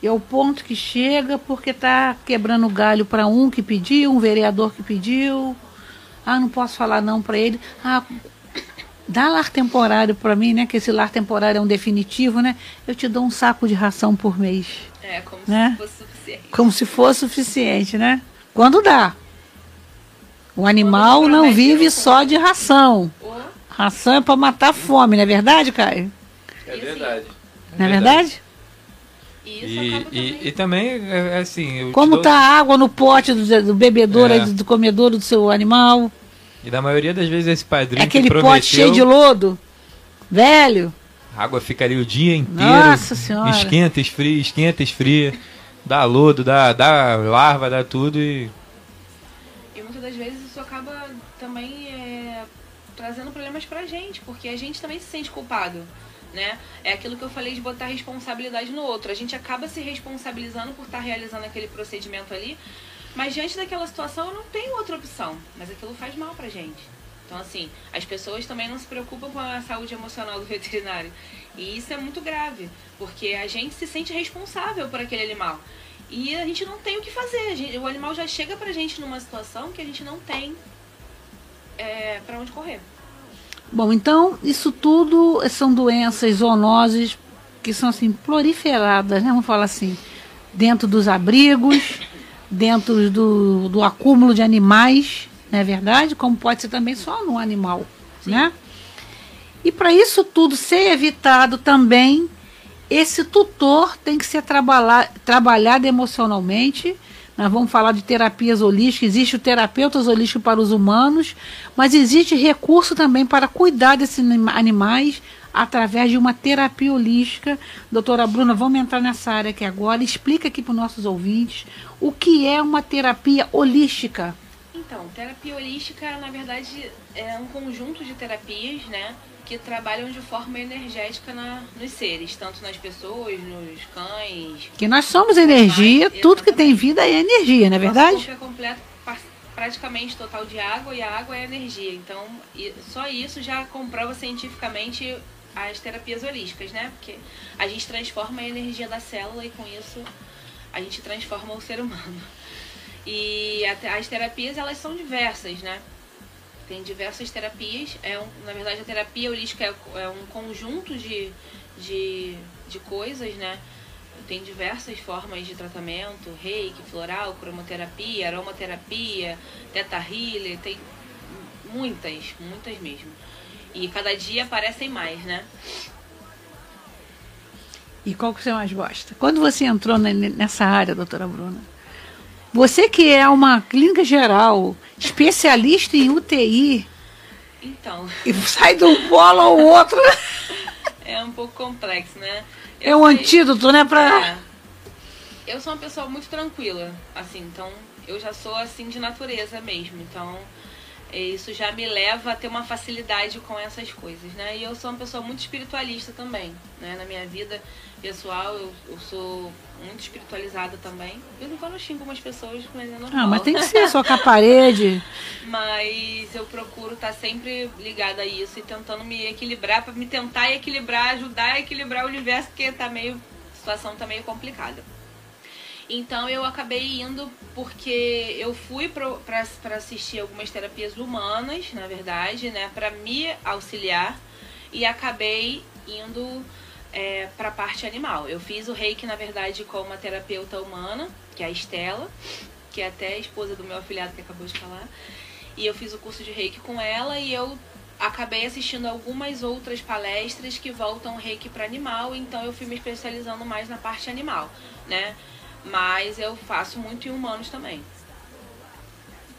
E ao ponto que chega porque tá quebrando galho para um que pediu, um vereador que pediu. Ah, não posso falar não para ele. Ah, dá lar temporário para mim, né? Que esse lar temporário é um definitivo, né? Eu te dou um saco de ração por mês. É, como né? se fosse suficiente. Como se fosse suficiente, né? Quando dá. O animal não vive só de ração. Ração é para matar a fome, não é verdade, Caio? É verdade. Não é verdade? E isso E, e, também, é, é assim. Como dou- tá a água no pote do, do bebedouro, É. aí, do comedouro do seu animal? E da maioria das vezes esse padrinho É aquele que prometeu, pote cheio de lodo? Velho? A água fica ali o dia inteiro. Nossa Senhora. Esquenta, esfria, esquenta, esfria. Dá lodo, dá, dá larva, dá tudo e. E muitas das vezes isso acaba também é, trazendo problemas pra gente, porque a gente também se sente culpado. Né? É aquilo que eu falei de botar responsabilidade no outro. A gente acaba se responsabilizando por estar realizando aquele procedimento ali, mas diante daquela situação eu não tenho outra opção. Mas aquilo faz mal pra gente. Então, assim, as pessoas também não se preocupam com a saúde emocional do veterinário. E isso é muito grave, porque a gente se sente responsável por aquele animal. E a gente não tem o que fazer. Gente- o animal já chega pra gente numa situação que a gente não tem é, para onde correr. Bom, então, isso tudo são doenças zoonoses que são assim proliferadas, né? Vamos falar assim, dentro dos abrigos, dentro do, do acúmulo de animais, não é verdade? Como pode ser também só no animal, né? E para isso tudo ser evitado também, esse tutor tem que ser trabalhar, trabalhado emocionalmente. Nós vamos falar de terapias holísticas, existe o terapeutas holístico para os humanos, mas existe recurso também para cuidar desses anima- animais através de uma terapia holística. Doutora Bruna, vamos entrar nessa área aqui agora. Explica aqui para os nossos ouvintes o que é uma terapia holística. Então, terapia holística, na verdade, é um conjunto de terapias, né? Que trabalham de forma energética na, nos seres, tanto nas pessoas, nos cães. Que nós somos energia, tudo que tem vida é energia, não é Nosso verdade? corpo é completo, praticamente total de água e a água é energia. Então, só isso já comprova cientificamente as terapias holísticas, né? Porque a gente transforma a energia da célula e com isso a gente transforma o ser humano. E as terapias, elas são diversas, né? Tem diversas terapias. É um, na verdade, a terapia holística é, é um conjunto de, de, de coisas, né? Tem diversas formas de tratamento, reiki, floral, cromoterapia, aromaterapia, teta healer, tem muitas, muitas mesmo. E cada dia aparecem mais, né? E qual que você mais gosta? Quando você entrou ne- nessa área, doutora Bruna, você que é uma clínica geral, especialista em UTI, Então, e sai de um polo ao outro, é um pouco complexo, né? é Eu um sei- antídoto, né? Pra... É. Eu sou uma pessoa muito tranquila, assim, então eu já sou assim de natureza mesmo, então é, isso já me leva a ter uma facilidade com essas coisas, né? E eu sou uma pessoa muito espiritualista também, né? Na minha vida pessoal, eu, eu sou muito espiritualizada também. Vez em quando eu xingo umas pessoas, mas é normal. Ah, mas tem que ser só com a parede. Mas eu procuro estar sempre ligada a isso e tentando me equilibrar, para me tentar equilibrar, ajudar a equilibrar o universo, porque tá meio. A situação tá meio complicada. Então eu acabei indo porque eu fui para assistir algumas terapias humanas, na verdade, né, para me auxiliar e acabei indo é, para a parte animal. Eu fiz o reiki, na verdade, com uma terapeuta humana, que é a Estela, que é até a esposa do meu afilhado que acabou de falar. E eu fiz o curso de reiki com ela e eu acabei assistindo algumas outras palestras que voltam reiki para animal, então eu fui me especializando mais na parte animal, né? Mas eu faço muito em humanos também.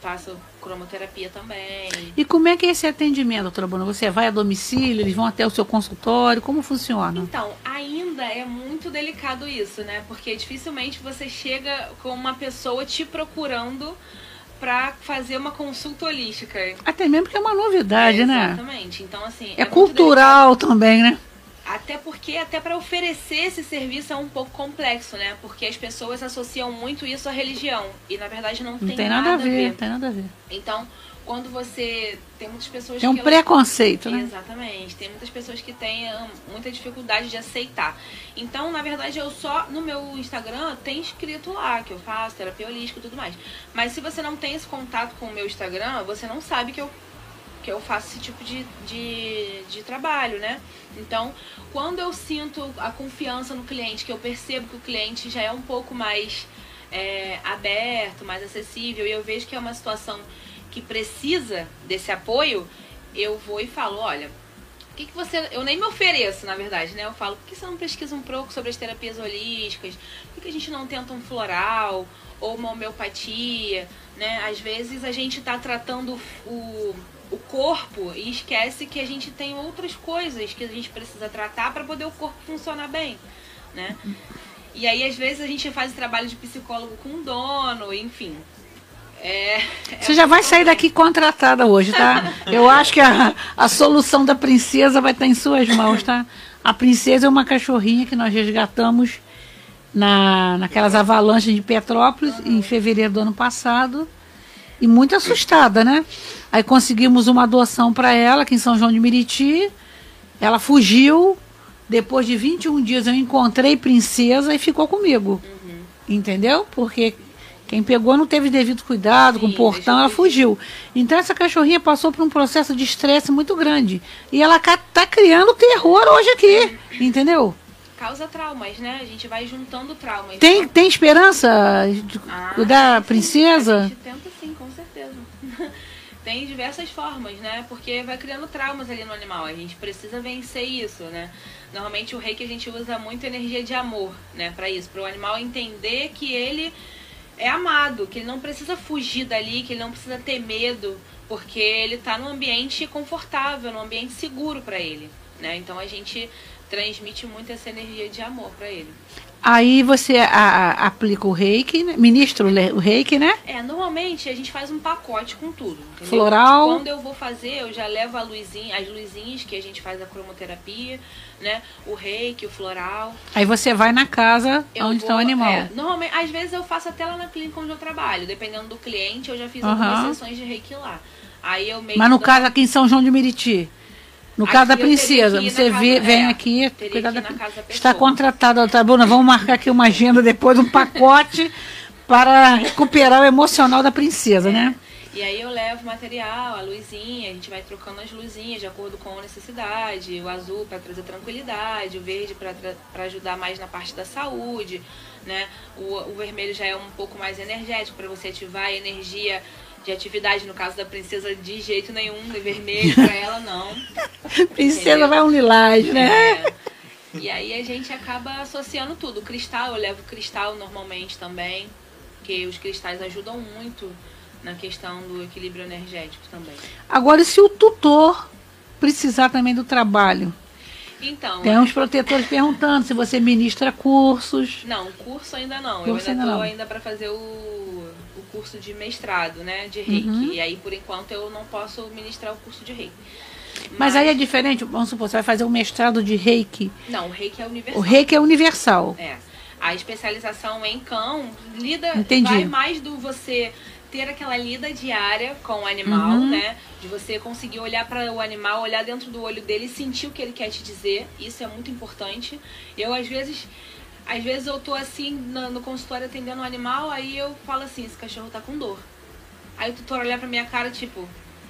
Faço cromoterapia também. E como é que é esse atendimento, doutora Bruna? Você vai a domicílio, eles vão até o seu consultório, como funciona? Então, ainda é muito delicado isso, né? Porque dificilmente você chega com uma pessoa te procurando pra fazer uma consulta holística. Até mesmo porque é uma novidade, É, né? Exatamente. Então, assim. É muito cultural também, né? Até porque, até para oferecer esse serviço é um pouco complexo, né? Porque as pessoas associam muito isso à religião. E na verdade não, Não tem, nada, a ver, não tem nada a ver. Então, quando você. Tem muitas pessoas Tem um que. elas- preconceito, né? Exatamente. Tem muitas pessoas que têm hum, muita dificuldade de aceitar. Então, na verdade, eu só no meu Instagram tem escrito lá que eu faço terapia holística e tudo mais. Mas se você não tem esse contato com o meu Instagram, você não sabe que eu que eu faço esse tipo de, de, de trabalho, né? Então, quando eu sinto a confiança no cliente, que eu percebo que o cliente já é um pouco mais é, aberto, mais acessível, e eu vejo que é uma situação que precisa desse apoio, eu vou e falo, olha, por que, que você. Eu nem me ofereço, na verdade, né? Eu falo, por que você não pesquisa um pouco sobre as terapias holísticas? Por que, que a gente não tenta um floral ou uma homeopatia? Né? Às vezes a gente está tratando o, o corpo e esquece que a gente tem outras coisas que a gente precisa tratar para poder o corpo funcionar bem. Né? E aí, às vezes, a gente faz trabalho de psicólogo com o dono, enfim. É, Você já vai sair daqui contratada hoje, tá? Eu acho que a, a solução da princesa vai estar em suas mãos, tá? A princesa é uma cachorrinha que nós resgatamos na, naquelas avalanches de Petrópolis em fevereiro do ano passado. E muito assustada, né? Aí conseguimos uma adoção para ela aqui em São João de Meriti. Ela fugiu. Depois de 21 dias eu encontrei princesa e ficou comigo. Entendeu? Porque quem pegou não teve devido cuidado com o Sim, portão, ela fugiu. Então essa cachorrinha passou por um processo de estresse muito grande. E ela está criando terror hoje aqui. Entendeu? Causa traumas, né? A gente vai juntando traumas. Tem, tem esperança de Ah, cuidar da sim, princesa? A gente tenta sim. Tem diversas formas, né? Porque vai criando traumas ali no animal. A gente precisa vencer isso, né? Normalmente o rei que a gente usa muito energia de amor, né? Para isso, para o animal entender que ele é amado, que ele não precisa fugir dali, que ele não precisa ter medo, porque ele está num ambiente confortável, num ambiente seguro para ele, né? Então a gente transmite muito essa energia de amor para ele. Aí você a- a- aplica o reiki, né? ministra o reiki, né? É, normalmente a gente faz um pacote com tudo. entendeu? Floral. Quando eu vou fazer, eu já levo luzinha, as luzinhas que a gente faz a cromoterapia, né? O reiki, o floral. Aí você vai na casa Eu onde vou- está o animal. é, normalmente, às vezes eu faço até lá na clínica onde eu trabalho. Dependendo do cliente, eu já fiz Aham. algumas sessões de reiki lá. Aí eu meio Mas no caso aqui em São João de Meriti. No Aqui caso da princesa, você vê- casa- vem é, aqui, da Está contratada, tá Bruna? Vamos marcar aqui uma agenda depois, um pacote para recuperar o emocional da princesa, né? E aí eu levo material, a luzinha, a gente vai trocando as luzinhas de acordo com a necessidade, o azul para trazer tranquilidade, o verde para ajudar mais na parte da saúde, né? O, o vermelho já é um pouco mais energético para você ativar a energia de atividade, no caso da princesa, de jeito nenhum, de vermelho para ela não. Princesa Entendeu? vai um lilás, né? É. E aí a gente acaba associando tudo. O cristal, eu levo cristal normalmente também, que os cristais ajudam muito na questão do equilíbrio energético também. Agora, e se o tutor precisar também do trabalho? Então, Tem uns protetores perguntando se você ministra cursos. não, curso ainda não. Curso eu ainda ainda tô não. ainda para fazer o curso de mestrado, né, de Reiki. Uhum. E aí por enquanto eu não posso ministrar o curso de Reiki. Mas aí é diferente, vamos supor, você vai fazer um mestrado de reiki. Não, o Reiki é O universal. reiki é universal. É. A especialização em cão lida Entendi. vai mais do você ter aquela lida diária com o animal, Uhum. né? De você conseguir olhar para o animal, olhar dentro do olho dele e sentir o que ele quer te dizer. Isso é muito importante. Eu às vezes às vezes eu tô assim no, consultório atendendo um animal, aí eu falo assim, esse cachorro tá com dor. Aí o tutor olhar pra minha cara, tipo,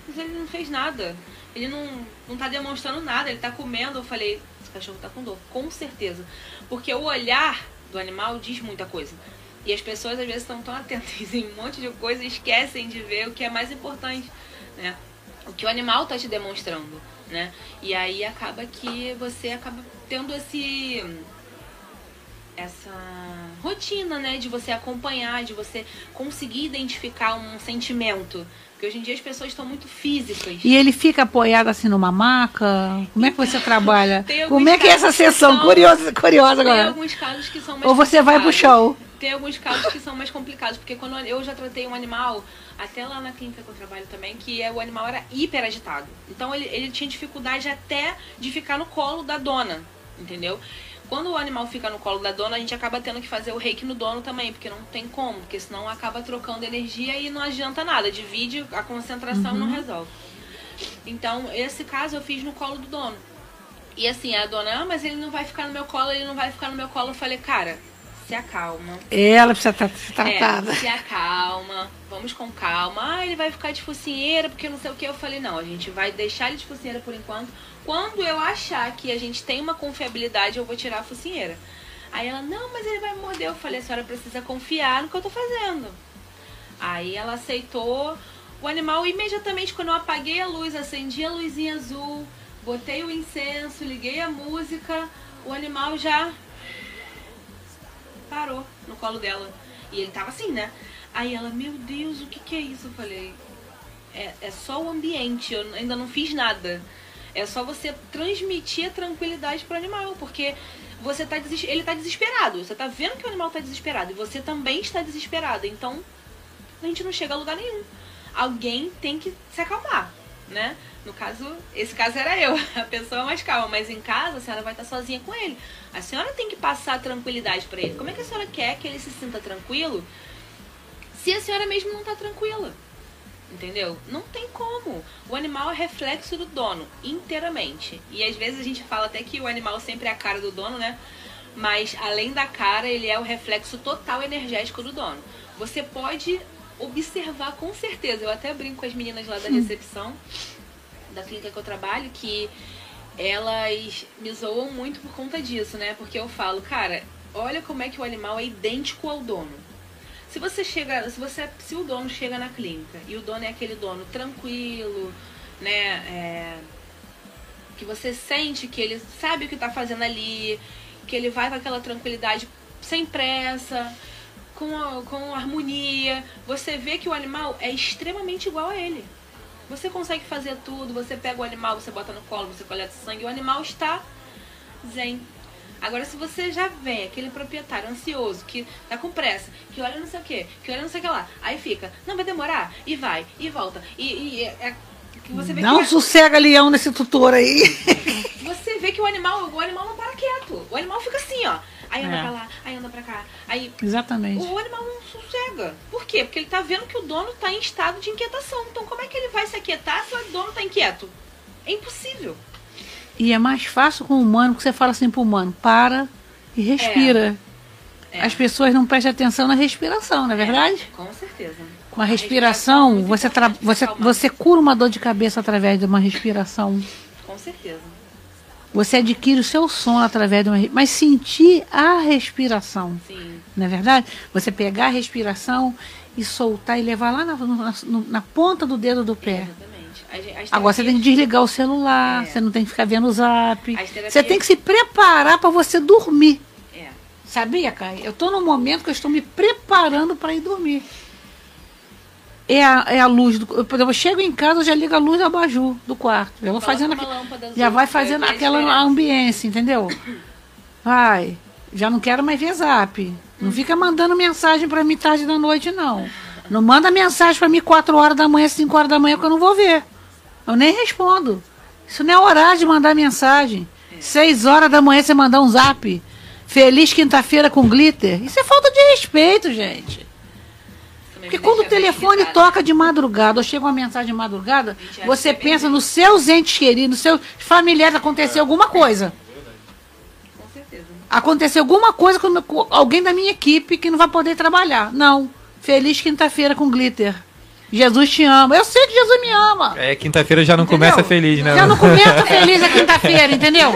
mas ele não fez nada. Ele não, não tá demonstrando nada, ele tá comendo. Eu falei, esse cachorro tá com dor, com certeza. Porque o olhar do animal diz muita coisa. E as pessoas às vezes estão tão atentas em um monte de coisa e esquecem de ver o que é mais importante, né? O que o animal tá te demonstrando, né? E aí acaba que você acaba tendo esse essa rotina, né, de você acompanhar, de você conseguir identificar um sentimento. Porque hoje em dia as pessoas estão muito físicas. E ele fica apoiado assim numa maca? Como é que você trabalha? Tem alguns Como é que é essa sessão? são- Curiosa, curiosa Tem agora. alguns casos que são mais Ou você vai pro show? Tem alguns casos que são mais complicados, porque quando eu já tratei um animal, até lá na clínica que eu trabalho também, que é, o animal era hiper agitado. Então ele, ele tinha dificuldade até de ficar no colo da dona, entendeu? Quando o animal fica no colo da dona, a gente acaba tendo que fazer o reiki no dono também, porque não tem como, porque senão acaba trocando energia e não adianta nada, divide a concentração e não resolve. Então, esse caso eu fiz no colo do dono. E assim, a dona, ah, mas ele não vai ficar no meu colo, ele não vai ficar no meu colo. Eu falei, cara, se acalma. Ela precisa estar ser tratada. É, se acalma, vamos com calma. Ah, ele vai ficar de focinheira, porque não sei o que. Eu falei, não, a gente vai deixar ele de focinheira por enquanto. Quando eu achar que a gente tem uma confiabilidade, eu vou tirar a focinheira. Aí ela, não, mas ele vai morder. Eu falei, a senhora precisa confiar no que eu tô fazendo. Aí ela aceitou. O animal, imediatamente, quando eu apaguei a luz, acendi a luzinha azul, botei o incenso, liguei a música, o animal já parou no colo dela. E ele tava assim, né? Aí ela, meu Deus, o que que é isso? Eu falei, é, é só o ambiente, eu ainda não fiz nada. É só você transmitir a tranquilidade pro animal, porque você tá ele tá desesperado. Você tá vendo que o animal tá desesperado e você também está desesperado. Então, a gente não chega a lugar nenhum. Alguém tem que se acalmar, né? No caso, esse caso era eu, a pessoa mais calma, mas em casa a senhora vai estar sozinha com ele. A senhora tem que passar tranquilidade para ele. Como é que a senhora quer que ele se sinta tranquilo se a senhora mesmo não tá tranquila? Entendeu? Não tem como. O animal é reflexo do dono, inteiramente. E às vezes a gente fala até que o animal sempre é a cara do dono, né? Mas além da cara, ele é o reflexo total energético do dono. Você pode observar com certeza. Eu até brinco com as meninas lá da recepção da clínica que eu trabalho que elas me zoam muito por conta disso, né? Porque eu falo, cara, olha como é que o animal é idêntico ao dono. Se você chega, se você, se o dono chega na clínica e o dono é aquele dono tranquilo, né, é, que você sente que ele sabe o que está fazendo ali, que ele vai com aquela tranquilidade, sem pressa, com, a- com harmonia, você vê que o animal é extremamente igual a ele. Você consegue fazer tudo, você pega o animal, você bota no colo, você coleta sangue, o animal está zen. Agora, se você já vê aquele proprietário ansioso, que tá com pressa, que olha não sei o que, que olha não sei o que lá, aí fica, não, vai demorar, e vai, e volta, e, e é, é- que você vê um que sossega leão nesse tutor aí. você vê que o animal, o animal não para quieto, o animal fica assim, ó, aí anda É. pra lá, aí anda pra cá, aí Exatamente. o animal não sossega. Por quê? Porque ele tá vendo que o dono tá em estado de inquietação. Então, como é que ele vai se aquietar se o dono tá inquieto? É impossível. E é mais fácil com o humano que você fala assim pro humano, para e respira. É. As pessoas não prestam atenção na respiração, não é verdade? Com certeza. Com a respiração, é muito você, você, você cura uma dor de cabeça através de uma respiração. Com certeza. Você adquire o seu sono através de uma. Mas sentir a respiração, Sim. não é verdade? Você pegar a respiração e soltar e levar lá na, na- na ponta do dedo do pé. Exatamente. As- as Agora você tem que desligar o celular, É. você não tem que ficar vendo o zap. As terapias- Você tem que se preparar para você dormir. É. Sabia, Kai? Eu estou num momento que eu estou me preparando para ir dormir. É a, é a luz do. Eu, por exemplo, eu chego em casa, eu já ligo a luz do abajur do quarto. Já vou Coloca fazendo Já vai fazendo aquela diferença. ambiência, entendeu? Vai. Já não quero mais ver zap. Não fica mandando mensagem para mim tarde da noite, não. Não manda mensagem para mim 4 horas da manhã, 5 horas da manhã, que eu não vou ver. Eu nem respondo. Isso não é horário de mandar mensagem. 6 horas da manhã você mandar um zap. Feliz quinta-feira com glitter. Isso é falta de respeito, gente. Também Porque quando o telefone toca de madrugada ou chega uma mensagem de madrugada, você que é pensa nos seus entes queridos, nos seus familiares, aconteceu alguma coisa. Com certeza. Aconteceu alguma coisa com, alguém da minha equipe que não vai poder trabalhar. Não. Feliz quinta-feira com glitter. Jesus te ama. Eu sei que Jesus me ama. É, quinta-feira já não Entendeu? começa feliz, né? Já não começa feliz a quinta-feira, entendeu?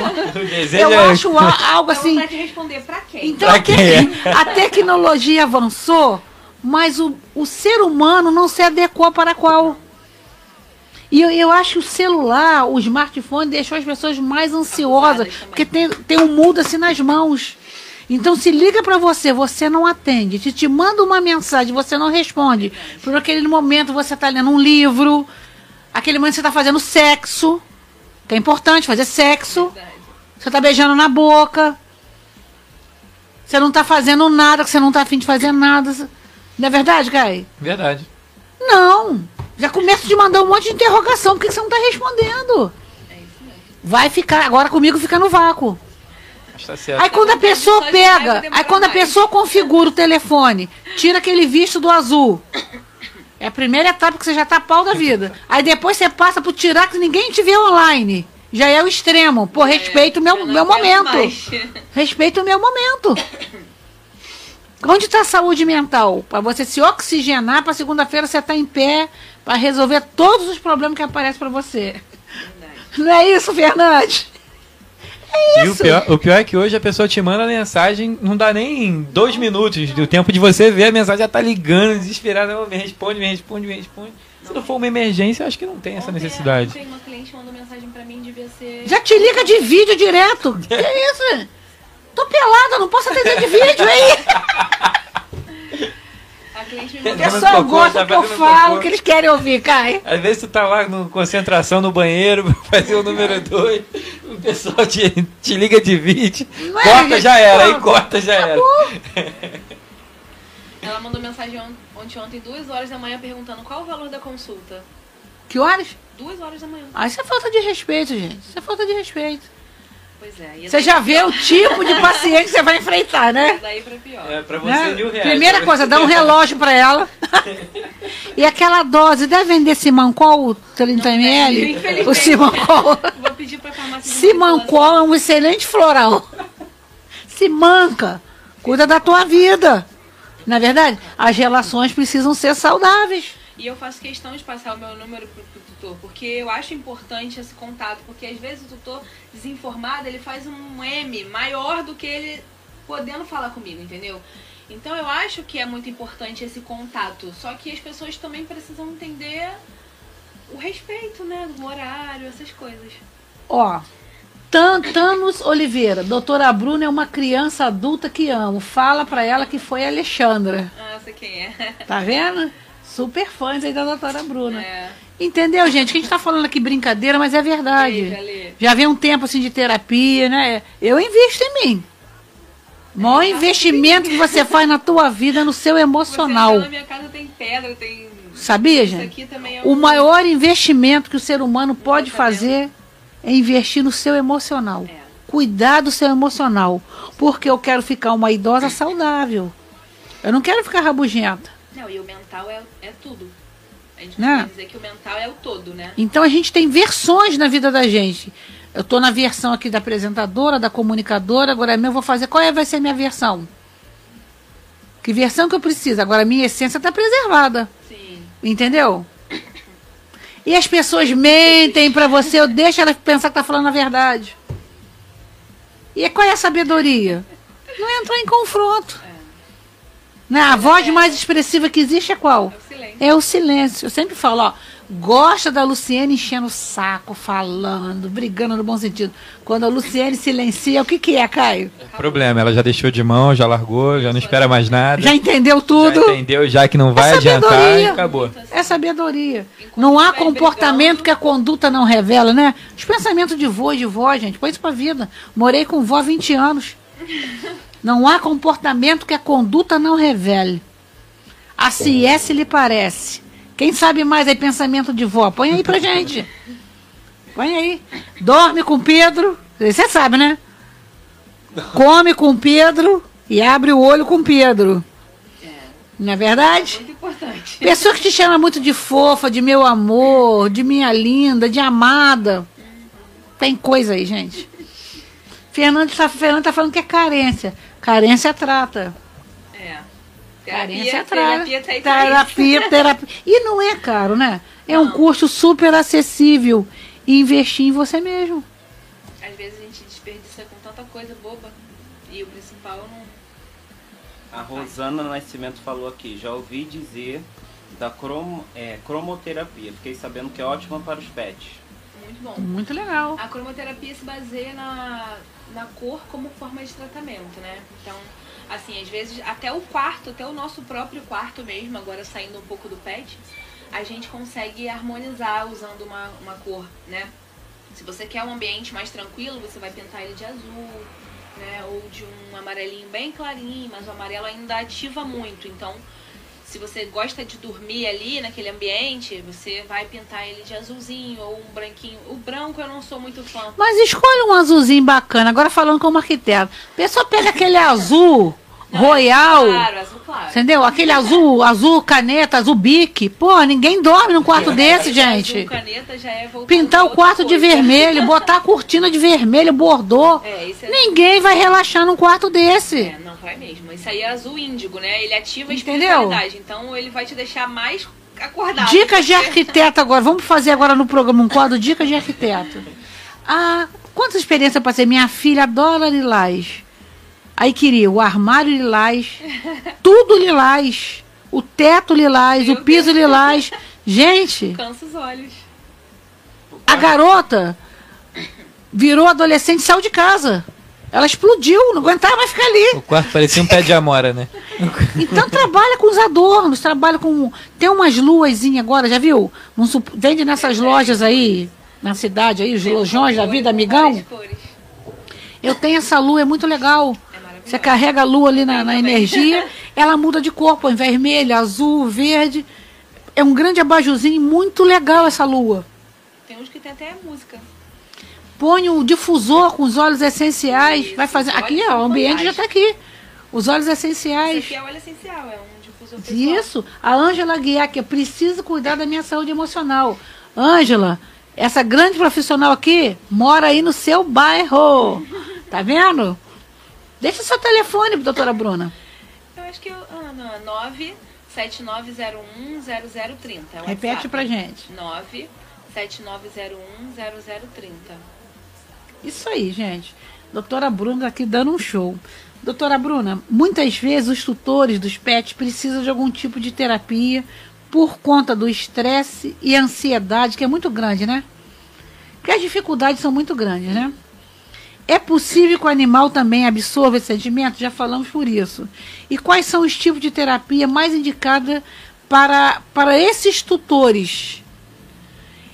Eu é- acho algo assim. pra te responder, pra quem? Então Pra a, quem tec- a tecnologia avançou, mas o, o ser humano não se adequou para qual. E eu, eu acho que o celular, o smartphone, deixou as pessoas mais ansiosas, porque tem, tem um mundo assim nas mãos. Então, se liga para você, você não atende. Se te manda uma mensagem, você não responde. Por aquele momento você está lendo um livro, aquele momento você está fazendo sexo, que é importante fazer sexo. Você tá beijando na boca. Você não tá fazendo nada, que você não tá afim de fazer nada. Não é verdade, Kai? Verdade. Não. Já começa de mandar um monte de interrogação. Por que que você não tá respondendo? É isso mesmo. Vai ficar, agora comigo fica no vácuo. Está certo. Aí quando a pessoa pega, aí quando a pessoa configura o telefone, tira aquele visto do azul. É a primeira etapa que você já tá pau da vida. Aí depois você passa pro tirar que ninguém te vê online. Já é o extremo. Pô, respeita o meu, meu momento. mais. Respeita o meu momento. Onde está a saúde mental? Para você se oxigenar, para segunda-feira você estar em pé, para resolver todos os problemas que aparecem para você. Verdade. Não é isso, Fernandes? É E o isso. pior, o pior é que hoje a pessoa te manda mensagem, não dá nem dois minutos do tempo de você ver a mensagem, já tá ligando, desesperada, "Ô, me responde, me responde, me responde. Se não for uma emergência, acho que não tem essa necessidade. Ontem uma cliente mandou mensagem pra mim, devia ser. Já te liga de vídeo direto. Que isso? Tô pelada, não posso atender de vídeo aí. A cliente me pessoal gosta tá que eu falo, que eles querem ouvir, Kai. Às vezes tu tá lá no concentração no banheiro, fazer o número 2, o pessoal te, te liga de vídeo, Não é, corta gente? já era, aí corta já era. Ela mandou mensagem on- ontem, ontem, duas horas da manhã, perguntando qual o valor da consulta. Que horas? Duas horas da manhã. Ah, isso é falta de respeito, gente. Isso é falta de respeito. Pois é. Você já vê o tipo de paciente que você vai enfrentar, né? Daí pra pior. É, pra você Né? mil reais. Primeira coisa, dá um relógio pra ela. e aquela dose, deve vender Simancol 30 Não ml? infelizmente. O Simancol. Vou pedir pra farmácia. Simancol é um excelente floral. Simanca. Cuida da tua vida. Na verdade, as relações precisam ser saudáveis. E eu faço questão de passar o meu número pro tutor, porque eu acho importante esse contato, porque às vezes o tutor desinformado, ele faz um M maior do que ele podendo falar comigo, entendeu? Então eu acho que é muito importante esse contato, só que as pessoas também precisam entender o respeito, né, do horário, essas coisas. Ó, Tan- Thanos Oliveira, doutora Bruna é uma criança adulta que amo. Fala pra ela que foi Alexandra. Ah, sei quem é. Tá vendo? Super fãs aí da doutora Bruna. É. Entendeu, gente? Que a gente tá falando aqui brincadeira, mas é verdade. Lê, já lê. Já vem um tempo assim de terapia, né? Eu invisto em mim. O maior investimento que você faz na tua vida é no seu emocional. entrou na minha casa tem pedra, tem. Sabia, gente? é O um- maior investimento que o ser humano pode tratamento. fazer é investir no seu emocional. É. Cuidar do seu emocional. Porque eu quero ficar uma idosa saudável. Eu não quero ficar rabugenta. Não, e o mental é, é tudo. A gente Né? pode dizer que o mental é o todo, né? Então a gente tem versões na vida da gente. Eu estou na versão aqui da apresentadora, da comunicadora, agora é meu, eu vou fazer. Qual é, vai ser a minha versão? Que versão que eu preciso? Agora a minha essência está preservada. Sim. Entendeu? E as pessoas mentem para você, eu deixo elas pensar que tá falando a verdade. E qual é a sabedoria? Não entrar em confronto. Né? A voz mais expressiva que existe é qual? É o silêncio. É o silêncio. Eu sempre falo, ó, gosta da Luciene enchendo o saco, falando, brigando no bom sentido. Quando a Luciene silencia, o que que é, Caio? Problema, ela já deixou de mão, já largou, já não espera mais nada. Já entendeu Já tudo? entendeu já que não vai É adiantar e acabou. É sabedoria. Enquanto Não há comportamento brigando- que a conduta não revela, né? Os pensamentos de vô e de vó, gente, põe isso pra vida. Morei com vó há 20 anos. Não há comportamento que a conduta não revele. É se lhe parece. Quem sabe mais aí pensamento de vó? Põe aí pra gente. Põe aí. Dorme com Pedro. Você sabe, né? Come com Pedro e abre o olho com Pedro. Não é verdade? Muito importante. Pessoa que te chama muito de fofa, de meu amor, de minha linda, de amada. Tem coisa aí, gente. Fernando tá, Fernando tá falando que é carência. Carência trata. É. Carência Terapia, trata. terapia tá aí pra Terapia, terapia. E não é caro, né? É um Não. custo super acessível. E investir em você mesmo. Às vezes a gente desperdiça com tanta coisa boba. E o principal não. A Rosana Nascimento falou aqui, já ouvi dizer da cromo, é, cromoterapia. Fiquei sabendo que é ótima para os pets. Muito bom. Muito legal. A cromoterapia se baseia na, na cor como forma de tratamento, né? Então, assim, às vezes até o quarto, até o nosso próprio quarto mesmo, agora saindo um pouco do pet, a gente consegue harmonizar usando uma, uma cor, né? Se você quer um ambiente mais tranquilo, você vai pintar ele de azul, né? Ou de um amarelinho bem clarinho, mas o amarelo ainda ativa muito. Então, se você gosta de dormir ali naquele ambiente, você vai pintar ele de azulzinho ou um branquinho. O branco eu não sou muito fã. Mas escolhe um azulzinho bacana. Agora falando como arquiteto. Pessoa pega aquele azul royal. Claro, azul claro. Entendeu? Aquele azul, azul caneta, azul bique. Pô, ninguém dorme num quarto desse, gente. Azul caneta já é Pintar o quarto de coisa. vermelho, botar a cortina de vermelho, bordô. É, isso é... Ninguém vai relaxar num quarto desse. É, não vai mesmo. Isso aí é azul índigo, né? Ele ativa a Entendeu? espiritualidade. Então ele vai te deixar mais acordado. Dicas de arquiteto agora. Vamos fazer agora no programa um quadro Dicas de arquiteto. Ah, quanta experiência eu passei. Minha filha adora lilás. Aí queria o armário lilás, tudo lilás, o teto lilás, o Meu piso lilás. Gente, Cansa os olhos. a garota virou adolescente e saiu de casa. Ela explodiu, não aguentava mais ficar ali. O quarto parecia um pé de amora, né? Então trabalha com os adornos, trabalha com. Tem umas luazinhas agora, já viu? Não sup- Vende nessas lojas aí, na cidade aí, os lojões da vida, amigão. Eu tenho essa lua, é muito legal. Você carrega a lua ali na, na energia, ela muda de cor, põe vermelho, azul, verde. É um grande abajuzinho, muito legal essa lua. Tem uns que tem até música. Põe o difusor com os óleos essenciais. Isso, vai fazer. Aqui, ó, o ambiente já está aqui. Os óleos Esse essenciais. aqui é óleo essencial, é um difusor pessoal. Isso. A Ângela Guiar, que eu preciso cuidar da minha saúde emocional. Ângela, essa grande profissional aqui mora aí no seu bairro. Tá vendo? Deixa seu telefone, doutora Bruna. Eu acho que eu. Ah, não, é 979010030. É o Repete WhatsApp. pra gente. 979010030. Isso aí, gente. Doutora Bruna aqui dando um show. Doutora Bruna, muitas vezes os tutores dos pets precisam de algum tipo de terapia por conta do estresse e ansiedade, que é muito grande, né? Porque as dificuldades são muito grandes, né? É possível que o animal também absorva esse sentimento? Já falamos por isso. E quais são os tipos de terapia mais indicados para, para esses tutores?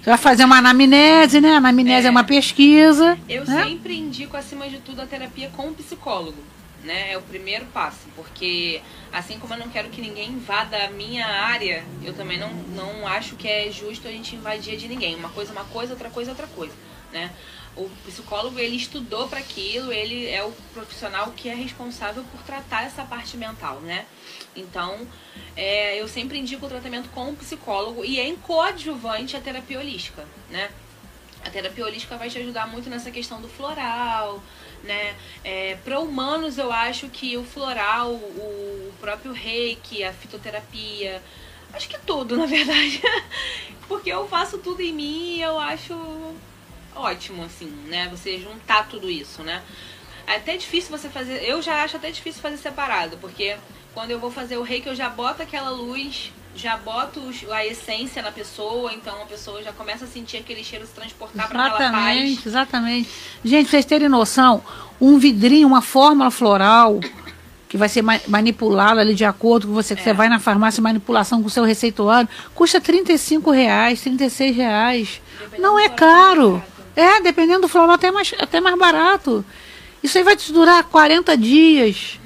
Você vai fazer uma anamnese, né? Anamnese é, É. uma pesquisa. Eu né? sempre indico, acima de tudo, a terapia com o psicólogo. Né? É o primeiro passo. Porque, assim como eu não quero que ninguém invada a minha área, eu também não, não acho que é justo a gente invadir de ninguém. Uma coisa é uma coisa, outra coisa é outra coisa. Né? O psicólogo, ele estudou para aquilo, ele é o profissional que é responsável por tratar essa parte mental, né? Então, é, eu sempre indico o tratamento com o psicólogo e em coadjuvante a terapia holística, né? A terapia holística vai te ajudar muito nessa questão do floral, né? É, para humanos, eu acho que o floral, o próprio reiki, a fitoterapia, acho que tudo, na verdade. Porque eu faço tudo em mim e eu acho ótimo, assim, né? Você juntar tudo isso, né? É até difícil você fazer. Eu já acho até difícil fazer separado, porque quando eu vou fazer o reiki, eu já boto aquela luz, já boto a essência na pessoa, então a pessoa já começa a sentir aquele cheiro se transportar para aquela Exatamente, paz. exatamente. Gente, pra vocês terem noção, um vidrinho, uma fórmula floral que vai ser ma- manipulada ali de acordo com você, que É. você vai na farmácia, manipulação com o seu receituário, custa 35 reais, 36 reais. Dependendo Não é caro. É dependendo do floral, até mais, até mais barato. Isso aí vai te durar 40 dias.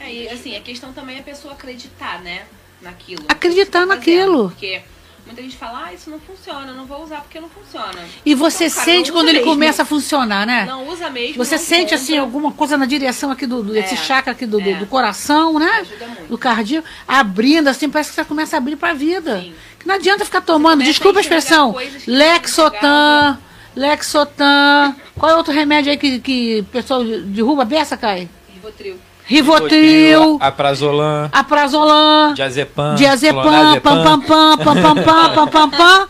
É, e assim, a questão também é a pessoa acreditar, né? Naquilo. Acreditar tá naquilo. fazendo, Porque muita gente fala, ah, isso não funciona, eu não vou usar porque não funciona. E você Então, cara, sente quando ele mesmo. começa a funcionar, né? Não usa mesmo. Você sente compra. assim alguma coisa na direção aqui do, do É, chakra aqui do, do, é. do coração, né? Ajuda muito. Do cardíaco, abrindo assim, parece que você começa a abrir pra vida. Sim. Que não adianta ficar tomando, desculpa a a expressão, que não Lexotan. Qual é outro remédio aí que, que o pessoal derruba a beça, Caio? Rivotril. Rivotril, Aprazolam, Aprazolam, Diazepam, Diazepam, pam pam pam, pam pam pam, pam pam pam.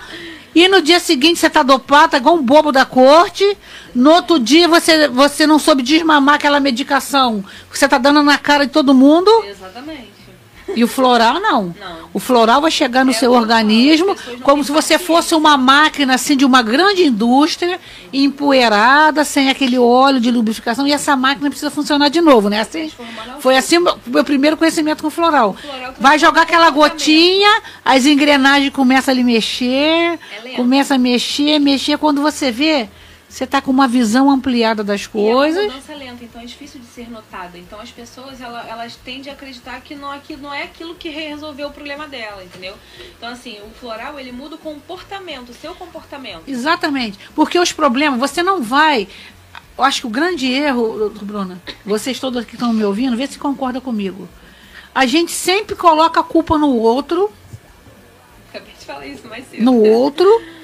E no dia seguinte você tá dopado, tá igual um bobo da corte. No outro dia você, você não soube desmamar aquela medicação que você tá dando na cara de todo mundo. Exatamente. E o floral não. Não. O floral vai chegar no É seu organismo como se você fosse uma máquina assim de uma grande indústria, empoeirada, sem aquele óleo de lubrificação, e essa máquina precisa funcionar de novo, né? Assim, foi assim o meu primeiro conhecimento com floral. floral Vai jogar aquela gotinha, as engrenagens começam a lhe mexer, É começa a mexer, mexer. Quando você vê, você está com uma visão ampliada das E é coisas. uma mudança lenta, então é difícil de ser notada. Então as pessoas ela- elas tendem a acreditar que não, aquilo não é aquilo que resolveu o problema dela, entendeu? Então assim, o floral ele muda o comportamento, o seu comportamento. Exatamente. Porque os problemas, você não vai. Eu acho que o grande erro, Bruna, vocês todos que estão me ouvindo, vê se concorda comigo. A gente sempre coloca a culpa no outro, Acabei de falar isso mais cedo. no outro,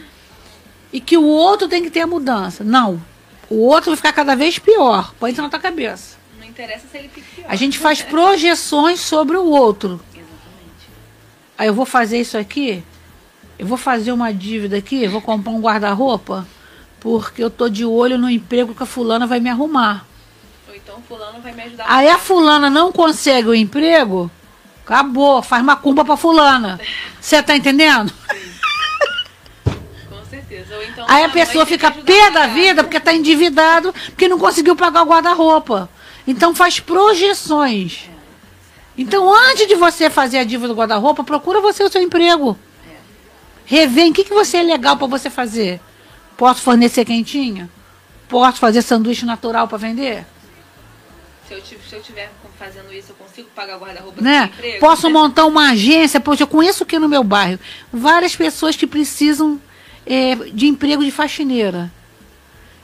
e que o outro tem que ter a mudança. Não. O outro vai ficar cada vez pior. Põe isso na tua cabeça. Não interessa se ele fica pior. A gente faz projeções sobre o outro. Exatamente. Aí eu vou fazer isso aqui, eu vou fazer uma dívida aqui, vou comprar um guarda-roupa, porque eu tô de olho no emprego que a fulana vai me arrumar. Ou então fulano vai me ajudar. Aí a fulana não consegue o emprego, acabou, faz macumba pra fulana. Você tá entendendo? Então, Aí a pessoa fica pé da vida porque está endividado, porque não conseguiu pagar o guarda-roupa. Então faz projeções. Então antes de você fazer a dívida do guarda-roupa, procura você o seu emprego. Revê em que, que você é legal para você fazer. Posso fornecer quentinha? Posso fazer sanduíche natural para vender? Se eu, se eu tiver fazendo isso, eu consigo pagar o guarda-roupa né? emprego? Posso montar uma agência, poxa, eu conheço aqui no meu bairro várias pessoas que precisam é, de emprego de faxineira.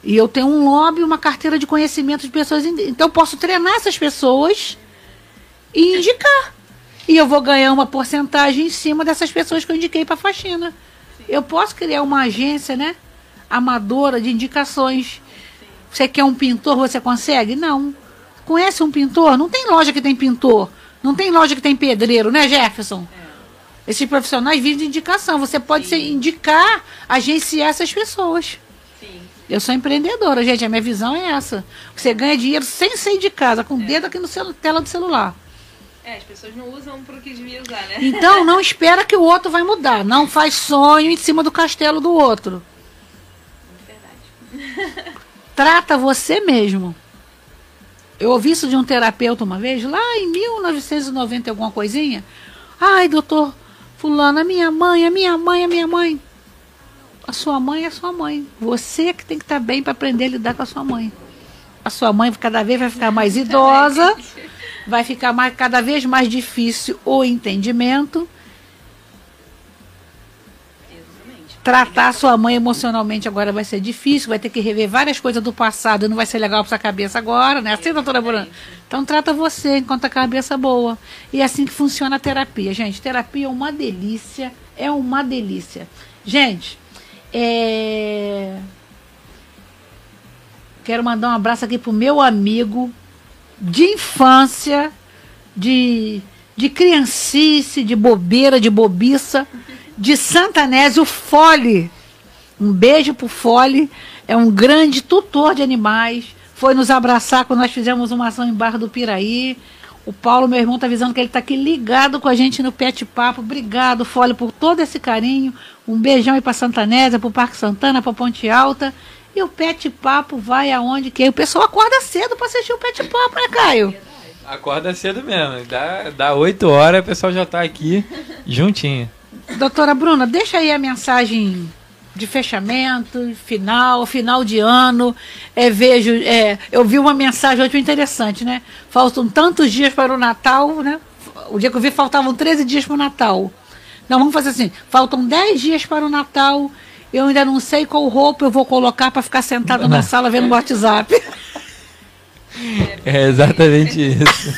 E eu tenho um lobby, uma carteira de conhecimento de pessoas. Então eu posso treinar essas pessoas e indicar. E eu vou ganhar uma porcentagem em cima dessas pessoas que eu indiquei para faxina. Eu posso criar uma agência, né? Amadora de indicações. Você quer um pintor, você consegue? Não. Conhece um pintor? Não tem loja que tem pintor. Não tem loja que tem pedreiro, né, Jefferson? Esses profissionais vivem de indicação. Você pode se indicar, agenciar essas pessoas. Sim. Eu sou empreendedora, gente. A minha visão é essa. Você ganha dinheiro sem sair de casa, com o dedo aqui no celu- tela do celular. É, as pessoas não usam pro que devia usar, né? Então, não espera que o outro vai mudar. Não faz sonho em cima do castelo do outro. Verdade. Trata você mesmo. Eu ouvi isso de um terapeuta uma vez, lá em 1990 e alguma coisinha. Ai, doutor fulano, a minha mãe, a minha mãe, a minha mãe. A sua mãe é a sua mãe. Você que tem que estar bem para aprender a lidar com a sua mãe. A sua mãe cada vez vai ficar mais idosa, vai ficar mais, cada vez mais difícil o entendimento. Tratar sua mãe emocionalmente agora vai ser difícil, vai ter que rever várias coisas do passado, não vai ser legal para sua cabeça agora, né? Assim, doutora Bruna? Então trata você enquanto a cabeça boa. E é assim que funciona a terapia, gente. Terapia é uma delícia, é uma delícia. Gente, é... quero mandar um abraço aqui pro meu amigo de infância, de, de criancice, de bobeira, de bobiça, de Santanésio Fole. Um beijo pro Fole, é um grande tutor de animais. Foi nos abraçar quando nós fizemos uma ação em Barra do Piraí. O Paulo, meu irmão, tá avisando que ele tá aqui ligado com a gente no Pet Papo. Obrigado, Fole, por todo esse carinho. Um beijão aí pra Santanésia, pro Parque Santana, pra Ponte Alta. E o Pet Papo vai aonde quer. O pessoal acorda cedo pra assistir o Pet Papo, né, Caio? Acorda cedo mesmo. Dá, dá 8 horas, o pessoal já tá aqui juntinho. Doutora Bruna, deixa aí a mensagem de fechamento, final, final de ano. É, vejo, é, eu vi uma mensagem hoje interessante, né? Faltam tantos dias para o Natal, né? O dia que eu vi faltavam 13 dias para o Natal. Não, vamos fazer assim, faltam 10 dias para o Natal. Eu ainda não sei qual roupa eu vou colocar para ficar sentado na sala vendo o WhatsApp. É exatamente isso.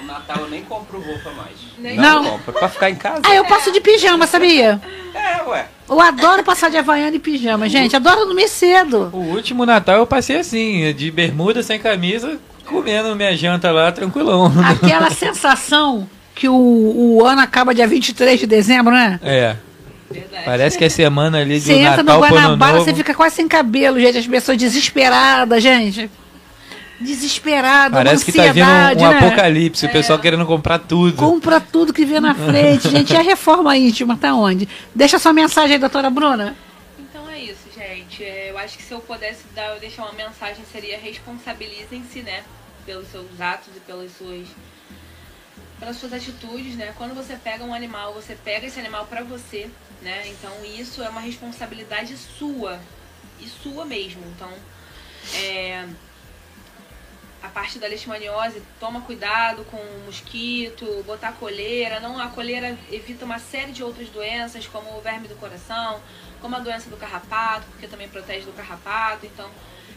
O Natal eu nem compro roupa mais. Nem Não. compro. Pra ficar em casa. Ah, eu passo de pijama, sabia? É, ué. Eu adoro passar de Havaiana e pijama, gente. Adoro dormir cedo. O último Natal eu passei assim, de bermuda sem camisa, comendo minha janta lá, tranquilão. Aquela sensação que o, o ano acaba dia 23 de dezembro, né? É, Verdade. parece que é semana ali de Você entra no Natal Guanabara, você fica quase sem cabelo, gente. As pessoas desesperadas, gente. Desesperada, Parece uma que tá vindo um, um né? apocalipse, o pessoal querendo comprar tudo. Compra tudo que vê na frente, gente. E a reforma íntima tá onde? Deixa sua mensagem aí, doutora Bruna. Então é isso, gente. É, Eu acho que se eu pudesse dar, eu deixar uma mensagem seria responsabilizem-se, né, pelos seus atos e pelas suas pelas suas atitudes, né? Quando você pega um animal, você pega esse animal pra você, né? Então isso é uma responsabilidade sua e sua mesmo. Então, é, a parte da leishmaniose, toma cuidado com o mosquito, botar coleira. Não, a coleira evita uma série de outras doenças, como o verme do coração, como a doença do carrapato, porque também protege do carrapato. Então,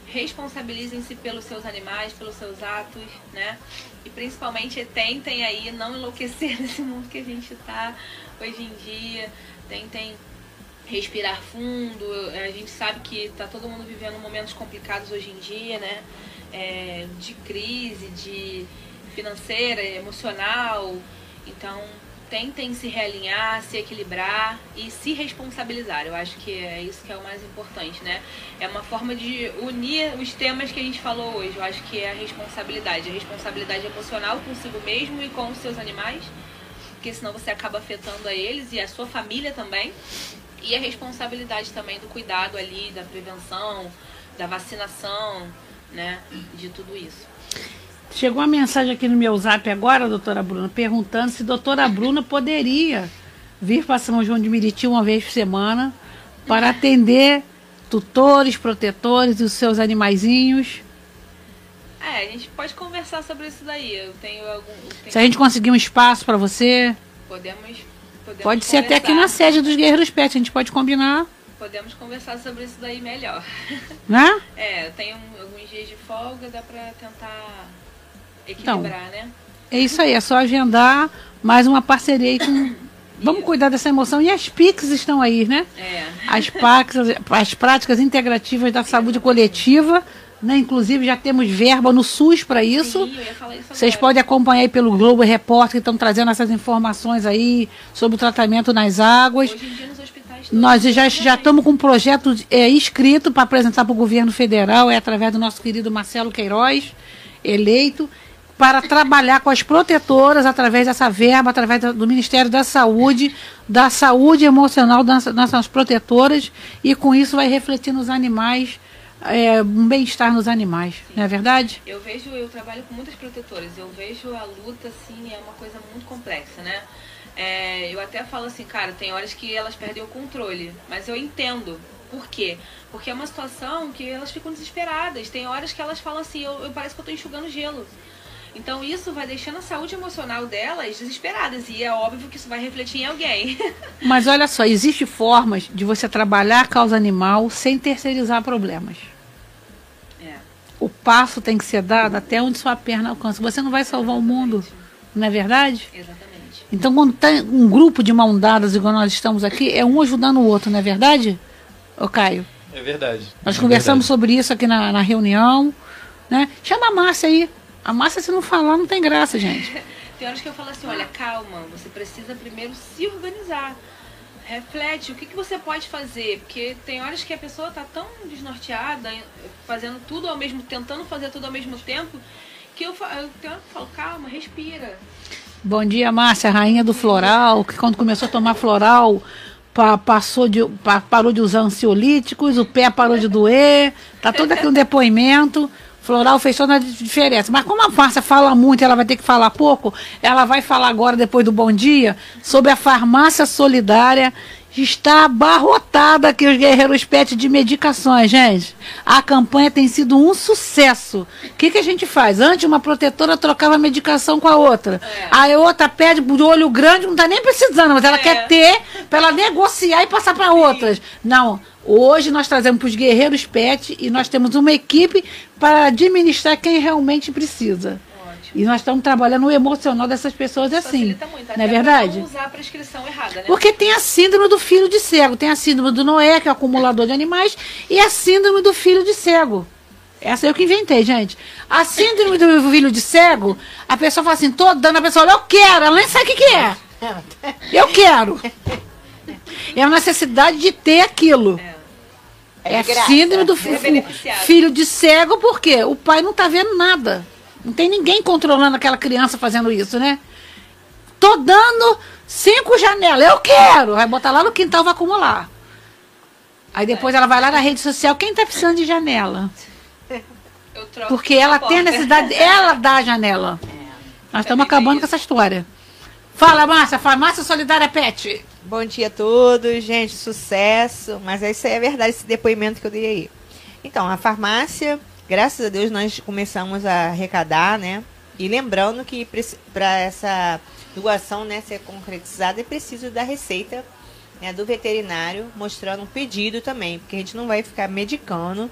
responsabilizem-se pelos seus animais, pelos seus atos, né? E principalmente tentem aí não enlouquecer nesse mundo que a gente tá hoje em dia. Tentem respirar fundo. A gente sabe que tá todo mundo vivendo momentos complicados hoje em dia, né? É, de crise, de financeira, emocional. Então, tentem se realinhar, se equilibrar e se responsabilizar. Eu acho que é isso que é o mais importante, né? É uma forma de unir os temas que a gente falou hoje. Eu acho que é a responsabilidade, a responsabilidade emocional consigo mesmo e com os seus animais, porque senão você acaba afetando a eles e a sua família também. E a responsabilidade também do cuidado ali, da prevenção, da vacinação, né? De tudo isso. Chegou uma mensagem aqui no meu zap agora, doutora Bruna, perguntando se doutora Bruna poderia vir para São João de Meriti uma vez por semana para atender tutores, protetores e os seus animaizinhos. É, a gente pode conversar sobre isso daí. Eu tenho algum. eu tenho- Se a gente conseguir um espaço para você, Podemos. podemos pode ser até aqui na conversar. sede dos Guerreiros Pet, a gente pode combinar, Podemos conversar sobre isso daí melhor. né? É, eu tenho alguns dias de folga, dá pra tentar Então. equilibrar, né? É isso aí, é só agendar mais uma parceria aí com. Vamos cuidar dessa emoção. E as PICs estão aí, né? É. As, práticas, as práticas integrativas da saúde coletiva, né? Inclusive já temos verba no SUS para isso. Sim, eu ia falar isso Vocês podem acompanhar aí pelo Globo Repórter que estão trazendo essas informações aí sobre o tratamento nas águas. Hoje em dia nos hospitais. Nós já, já estamos com um projeto é, para apresentar para o governo federal, é através do nosso querido Marcelo Queiroz, eleito, para trabalhar com as protetoras através dessa verba, através do Ministério da Saúde, da saúde emocional das nossas protetoras, e com isso vai refletir nos animais, é, um bem-estar nos animais, não é verdade? Eu vejo, eu trabalho com muitas protetoras, eu vejo a luta, assim, é uma coisa muito complexa, né? É, eu até falo assim, cara, tem horas que elas perdem o controle, mas eu entendo. Por quê? Porque é uma situação que elas ficam desesperadas. Tem horas que elas falam assim, eu, eu parece que eu tô enxugando gelo. Então isso vai deixando a saúde emocional delas desesperadas. E é óbvio que isso vai refletir em alguém. Mas olha só, existem formas de você trabalhar a causa animal sem terceirizar problemas. O passo tem que ser dado até onde sua perna alcança. Você não vai salvar o mundo, não é verdade? Exatamente. Então, quando tem um grupo de mão dadas, igual nós estamos aqui, é um ajudando o outro, não é verdade? Ô Caio, É verdade. nós É conversamos verdade. sobre isso aqui na, na reunião, né? Chama a Márcia aí. A Márcia, se não falar, não tem graça, gente. Tem horas que eu falo assim, olha, calma, você precisa primeiro se organizar. Reflete o que, que você pode fazer, porque tem horas que a pessoa tá tão desnorteada, fazendo tudo ao mesmo, tentando fazer tudo ao mesmo tempo, que eu, eu, eu falo, calma, respira. Bom dia, Márcia, rainha do floral, que quando começou a tomar floral, pa- passou de, pa- parou de usar ansiolíticos, o pé parou de doer, tá todo aqui um depoimento. Floral fez toda a diferença. Mas como a Márcia fala muito, ela vai ter que falar pouco, ela vai falar agora, depois do bom dia, sobre a farmácia solidária. Está abarrotada aqui os Guerreiros Pet de medicações, gente. A campanha tem sido um sucesso. O que, que a gente faz? Antes, uma protetora trocava medicação com a outra. Aí a outra pede de olho grande, não está nem precisando, mas ela É. quer ter para ela negociar e passar para outras. Não. Hoje nós trazemos para os Guerreiros Pet e nós temos uma equipe para administrar quem realmente precisa. E nós estamos trabalhando o emocional dessas pessoas assim. Muito, Não até é verdade? não usar a prescrição errada, né? Porque tem a síndrome do filho de cego, tem a síndrome do Noé, que é o acumulador de animais, e a síndrome do filho de cego. Essa eu que inventei, gente. A síndrome do filho de cego, a pessoa fala assim, tô dando, a pessoa olha, eu quero, ela nem sabe o que, que é. Eu quero. É a necessidade de ter aquilo. É, a de graça. síndrome do Ser fi- beneficiado. filho de cego, porque o pai não tá vendo nada. Não tem ninguém controlando aquela criança fazendo isso, né? Tô dando cinco janelas, eu quero. Vai botar lá no quintal, vai acumular. Aí depois ela vai lá na rede social, quem tá precisando de janela? Eu troco Porque ela tem a necessidade, ela dá a janela. Nós estamos bem acabando com essa história. Fala, Márcia, farmácia solidária pet. Bom dia a todos, gente, sucesso. Mas isso aí é verdade, esse depoimento que eu dei aí. Então, a farmácia, graças a Deus, nós começamos a arrecadar, né? E lembrando que para essa doação né, ser concretizada é preciso da receita né, do veterinário, mostrando um pedido também, porque a gente não vai ficar medicando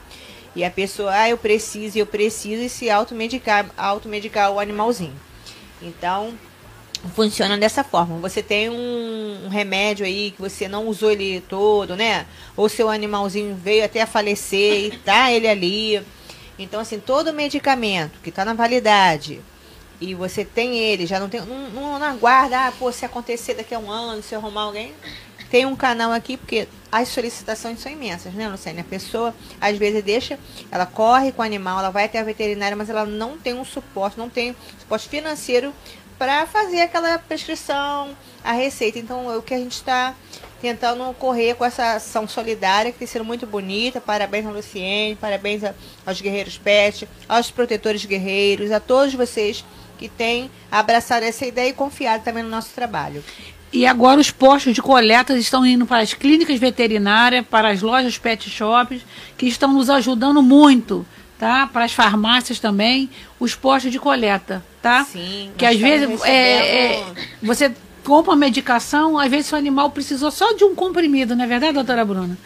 e a pessoa, ah, eu preciso, eu preciso, e se automedicar, automedicar o animalzinho. Então, funciona dessa forma. Você tem um, um remédio aí que você não usou ele todo, né? Ou seu animalzinho veio até a falecer e tá ele ali. Então, assim, todo medicamento que está na validade e você tem ele, já não tem. Não, não, não aguarda, ah, pô, se acontecer daqui a um ano, se arrumar alguém. Tem um canal aqui, porque as solicitações são imensas, né, Luciane? A pessoa, às vezes, deixa, ela corre com o animal, ela vai até a veterinária, mas ela não tem um suporte, não tem suporte financeiro para fazer aquela prescrição, a receita. Então, é o que a gente está tentando correr com essa ação solidária que tem sido muito bonita. Parabéns a Luciene, parabéns a- aos guerreiros pet, aos protetores guerreiros, a todos vocês que têm abraçado essa ideia e confiado também no nosso trabalho. E agora os postos de coleta estão indo para as clínicas veterinárias, para as lojas pet shops, que estão nos ajudando muito, tá? Para as farmácias também, os postos de coleta, tá? Sim, que às vezes é, é, você compra medicação, às vezes o animal precisou só de um comprimido, não é verdade, doutora Bruna?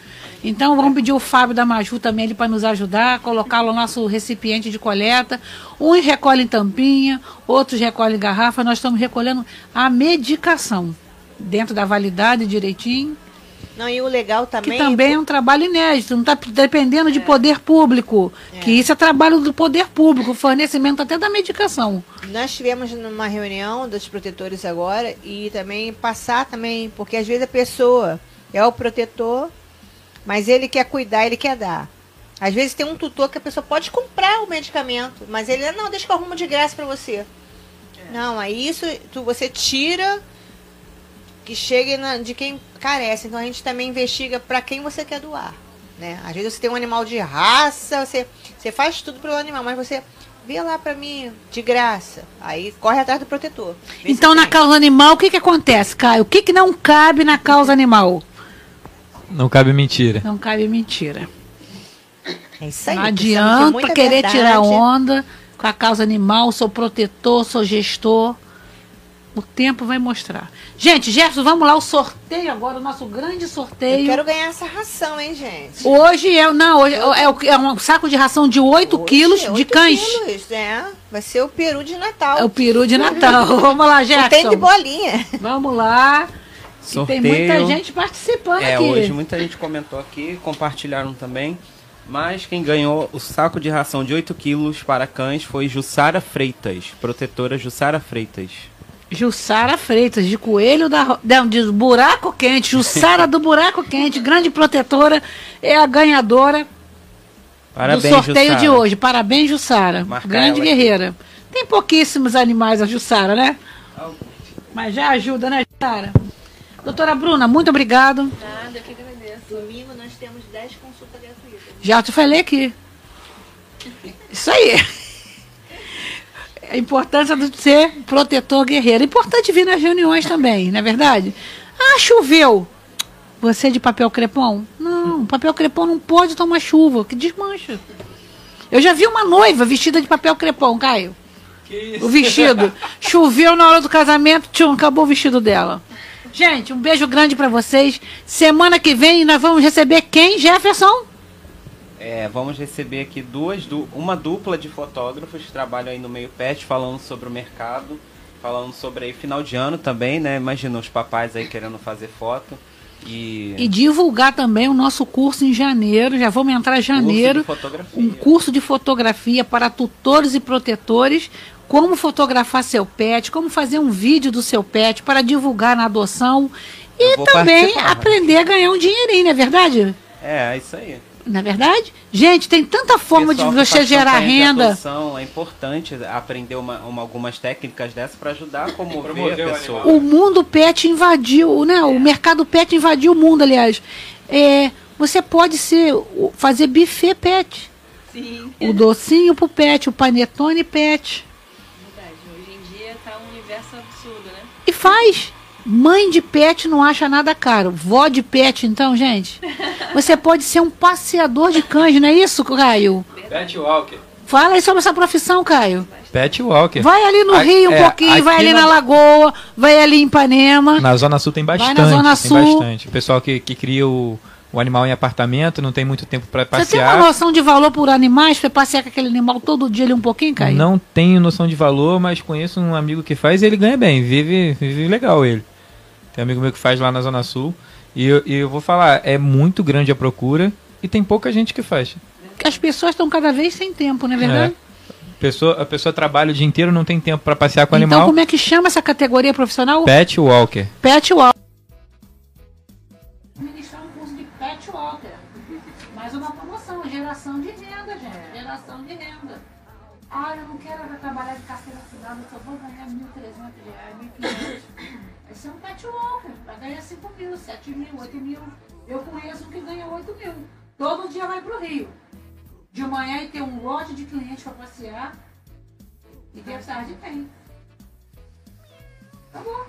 Então vamos pedir o Fábio da Maju também ali para nos ajudar, colocá-lo no nosso recipiente de coleta. Uns recolhem tampinha, outros recolhem garrafa. Nós estamos recolhendo a medicação dentro da validade direitinho, Não, e o legal que também. também é um trabalho inédito, não está dependendo de poder público, que isso é trabalho do poder público, o fornecimento até da medicação. Nós tivemos numa reunião dos protetores agora e também passar também, porque às vezes a pessoa é o protetor, mas ele quer cuidar, ele quer dar. Às vezes tem um tutor que a pessoa pode comprar o medicamento, mas ele não, deixa que eu arrumo de graça para você. Não, aí isso tu, você tira que chegue na- de quem carece. Então a gente também investiga para quem você quer doar. Né? Às vezes você tem um animal de raça, você, você faz tudo pro animal, mas você vê lá para mim de graça. Aí corre atrás do protetor. Então, na tem. causa animal, o que, que acontece, Caio? O que, que não cabe na causa animal? Não cabe mentira. Não cabe mentira. É isso aí. não adianta querer verdade. tirar onda com a causa animal, sou protetor, sou gestor. O tempo vai mostrar. Gente, Jefferson, vamos lá, o sorteio agora, o nosso grande Eu sorteio. quero ganhar essa ração, hein, gente? Hoje é, não, hoje é, o- é um saco de ração de 8 Hoje, quilos de oito cães. quilos, né? Vai ser o peru de Natal. É o peru de Natal. Vamos lá, Não tem de Jefferson. bolinha. Vamos lá. Sorteio. tem muita gente participando É, aqui. hoje muita gente comentou aqui, compartilharam também. Mas quem ganhou o saco de ração de 8 quilos para cães foi Jussara Freitas, protetora Jussara Freitas. Jussara Freitas, de Coelho da, não, de Buraco Quente. Jussara do Buraco Quente, grande protetora, é a ganhadora Parabéns, do sorteio Jussara. de hoje. Parabéns, Jussara. Marcar Grande ela aqui. guerreira. Tem pouquíssimos animais a Jussara, né? Mas já ajuda, né, Jussara? Doutora Bruna, muito obrigado. Nada, que agradeço. Domingo nós temos 10 consultas gratuitas. Já te falei aqui. Isso aí. A importância de ser protetor guerreiro. É importante vir nas reuniões também, não é verdade? Ah, choveu. Você é de papel crepom? Não, papel crepom não pode tomar chuva, que desmancha. Eu já vi uma noiva vestida de papel crepom, Caio. O vestido. Choveu na hora do casamento, tchum, acabou o vestido dela. Gente, um beijo grande pra vocês. Semana que vem nós vamos receber quem, Jefferson? É, vamos receber aqui duas, du- uma dupla de fotógrafos que trabalham aí no meio pet, falando sobre o mercado, falando sobre aí final de ano também, né? Imagina os papais aí querendo fazer foto. E, E divulgar também o nosso curso em janeiro. Já vamos entrar em janeiro. Curso de fotografia. Um curso de fotografia para tutores e protetores. Como fotografar seu pet, como fazer um vídeo do seu pet para divulgar na adoção. E também participar. aprender a ganhar um dinheirinho, não é verdade? É, é isso aí. Não é verdade? Gente, tem tanta forma de Pessoal que você gerar de renda. adoção, é importante aprender uma, uma- algumas técnicas dessas para ajudar a comover, a pessoa. O mundo pet invadiu, né? O mercado pet invadiu o mundo, aliás. É, você pode ser, fazer buffet pet. Sim. O docinho pro pet, o panetone pet. Verdade. Hoje em dia tá um universo absurdo, né? E faz. Mãe de pet não acha nada caro. Vó de pet, então, gente. Você pode ser um passeador de cães, não é isso, Caio? Pet Walker. Fala aí sobre essa profissão, Caio. Pet Walker. Vai ali no A- Rio um é, pouquinho, vai ali na- na Lagoa, vai ali em Ipanema. Na Zona Sul tem Vai bastante. na Zona tem Sul. bastante. O pessoal que, que cria o, o animal em apartamento não tem muito tempo para Você tem passear. uma noção de valor por animais? Você passear com aquele animal todo dia ali um pouquinho, Caio? Não tenho noção de valor, mas conheço um amigo que faz e ele ganha bem, vive, vive legal ele. Tem um amigo meu que faz lá na Zona Sul. E eu, e eu vou falar, é muito grande a procura e tem pouca gente que faz. Porque as pessoas estão cada vez sem tempo, não é verdade? A pessoa, a pessoa trabalha o dia inteiro, não tem tempo para passear com o então, animal. como é que chama essa categoria profissional? Pet Walker. Pet Walker. Ministrar um curso de Pet Walker. Mais uma promoção, geração de renda, gente. Geração de renda. Ah, eu não quero trabalhar de carteira assinada, só vou ganhar 1.300 reais, 1.500. Aí ser um pet walker, vai ganhar 5 mil, 7 mil, 8 mil. Eu conheço um que ganha 8 mil. Todo dia vai pro Rio. De manhã e tem um lote de clientes para passear. E de tarde tem. Tá bom.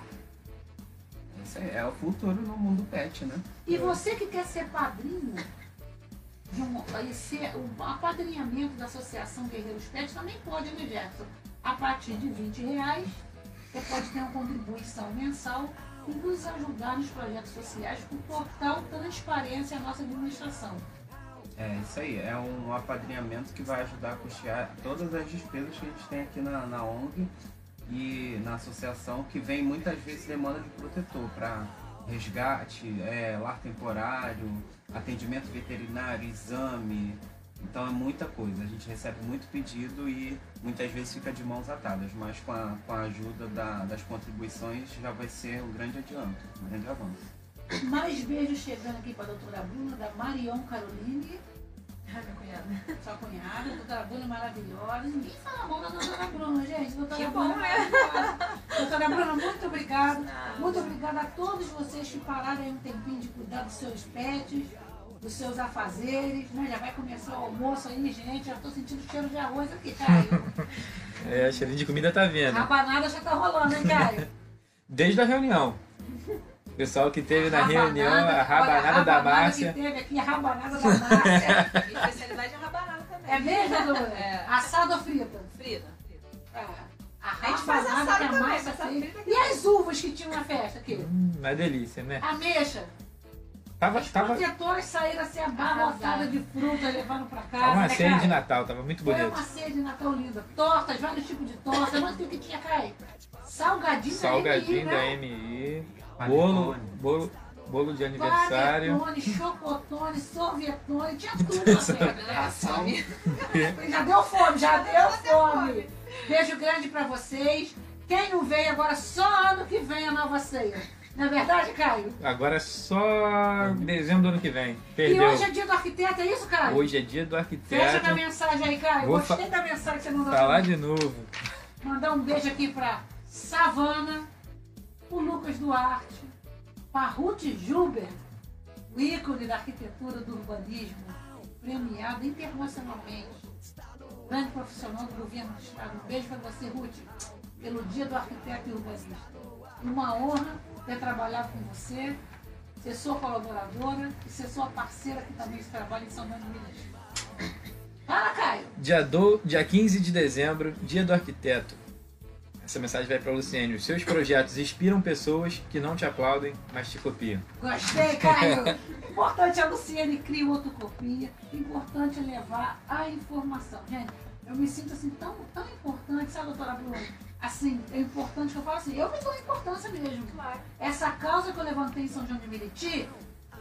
Aí é o futuro no mundo pet, né? E você que quer ser padrinho de um, ser o apadrinhamento da Associação Guerreiros Pet também pode, né, Jefferson? A partir de 20 reais, você pode ter uma contribuição mensal e nos ajudar nos projetos sociais com total transparência à nossa administração. É isso aí, é um apadrinhamento que vai ajudar a custear todas as despesas que a gente tem aqui na, na ONG e na associação, que vem muitas vezes demanda de protetor para resgate, é, lar temporário, atendimento veterinário, exame. Então é muita coisa. A gente recebe muito pedido e muitas vezes fica de mãos atadas, mas com a, com a ajuda da- das contribuições já vai ser um grande adianto, um grande avanço. Mais beijos chegando aqui para a doutora Bruna, da Marion Caroline. Ah, minha cunhada. Sua cunhada, a doutora Bruna é maravilhosa. Ninguém fala mal da doutora Bruna, gente. Doutora Que Bruna bom, é. Doutora Bruna, muito obrigada. Muito obrigada a todos vocês que pararam aí um tempinho de cuidar dos seus pets, dos seus afazeres. Né? Já vai começar o almoço aí, gente. Já estou sentindo cheiro de arroz aqui, Caio. É, a cheirinho de comida tá vindo. Rabanada já tá rolando, hein, Caio? Desde a reunião. O pessoal que teve na Rabanada, reunião, a rabanada olha, da rabanada Márcia. que teve aqui, a rabanada da Márcia. Minha especialidade é rabanada também. É mesmo? É. Assado ou frita? Frida. frida. A A gente faz assado que a também, a frita E as uvas que tinham na festa aqui? Hum, uma delícia, né? Ameixa. Tava, Os tava, protetores saíram assim abarrotados de fruta, levando pra casa. tava uma né, ceia de? Natal, tava muito Foi bonito. uma ceia de Natal linda. Tortas, vários tipos de tortas. Mas o que tinha, Caio? Salgadinho, Salgadinho da da MI, né? MI, bolo, bolo, bolo de aniversário. Panetone, chocotone, sorvetone, tinha tudo. né? Ação. Já deu fome, já deu fome. Beijo grande pra vocês. Quem não veio agora, só ano que vem a nova ceia. É verdade, Caio? Agora é só dezembro do ano que vem. E Perdeu. hoje é dia do arquiteto, é isso, Caio? Hoje é dia do Fecha arquiteto. a mensagem aí, Caio. Vou Gostei fa- da mensagem que você mandou Falar mim. de novo. Mandar um beijo aqui pra Savana, o Lucas Duarte, pra Ruth Juber, o ícone da arquitetura do urbanismo, premiado internacionalmente, grande profissional do governo do estado. Um beijo pra você, Ruth, pelo Dia do Arquiteto e Urbanista. Uma honra ter trabalhado com você, ser sua colaboradora e ser sua parceira que também trabalha em São de Minas. Fala, Caio! Dia, do, dia 15 de dezembro, dia do arquiteto. Essa mensagem vai para Luciene. Os seus projetos inspiram pessoas que não te aplaudem, mas te copiam. Gostei, Caio. Importante a Luciane cria outra copia. Importante é levar a informação. Gente, eu me sinto assim tão, tão importante, sabe, doutora Bruna? Assim, é importante que eu falo assim, eu me dou importância mesmo. Claro. Essa causa que eu levantei em São João de Meriti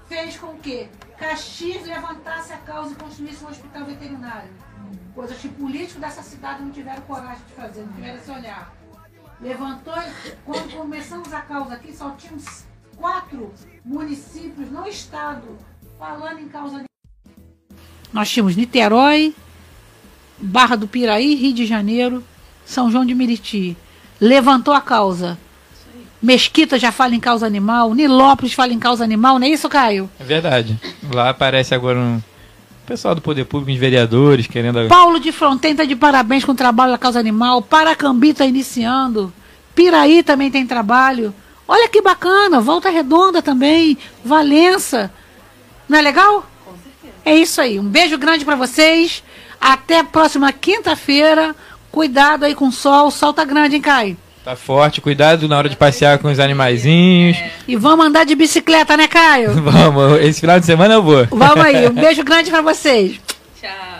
fez com que Caxias levantasse a causa e construísse um hospital veterinário. Coisas que políticos dessa cidade não tiveram coragem de fazer, não tiveram esse olhar. Levantou, e quando começamos a causa aqui, só tínhamos quatro municípios no estado falando em causa Nós tínhamos Niterói, Barra do Piraí, Rio de Janeiro, São João de Meriti. Levantou a causa. Mesquita já fala em causa animal, Nilópolis fala em causa animal, não é isso, Caio? É verdade. Lá aparece agora um pessoal do poder público, uns vereadores querendo. Paulo de Fronten está de parabéns com o trabalho da causa animal. Paracambi está iniciando. Piraí também tem trabalho. Olha que bacana. Volta Redonda também. Valença. Não é legal? Com certeza. É isso aí. Um beijo grande para vocês. Até a próxima quinta-feira. Cuidado aí com o sol. O sol tá grande, hein, Caio? Tá forte, cuidado na hora de passear com os animaizinhos. E vamos andar de bicicleta, né, Caio? Vamos, esse final de semana eu vou. Vamos aí. Um beijo grande para vocês. Tchau.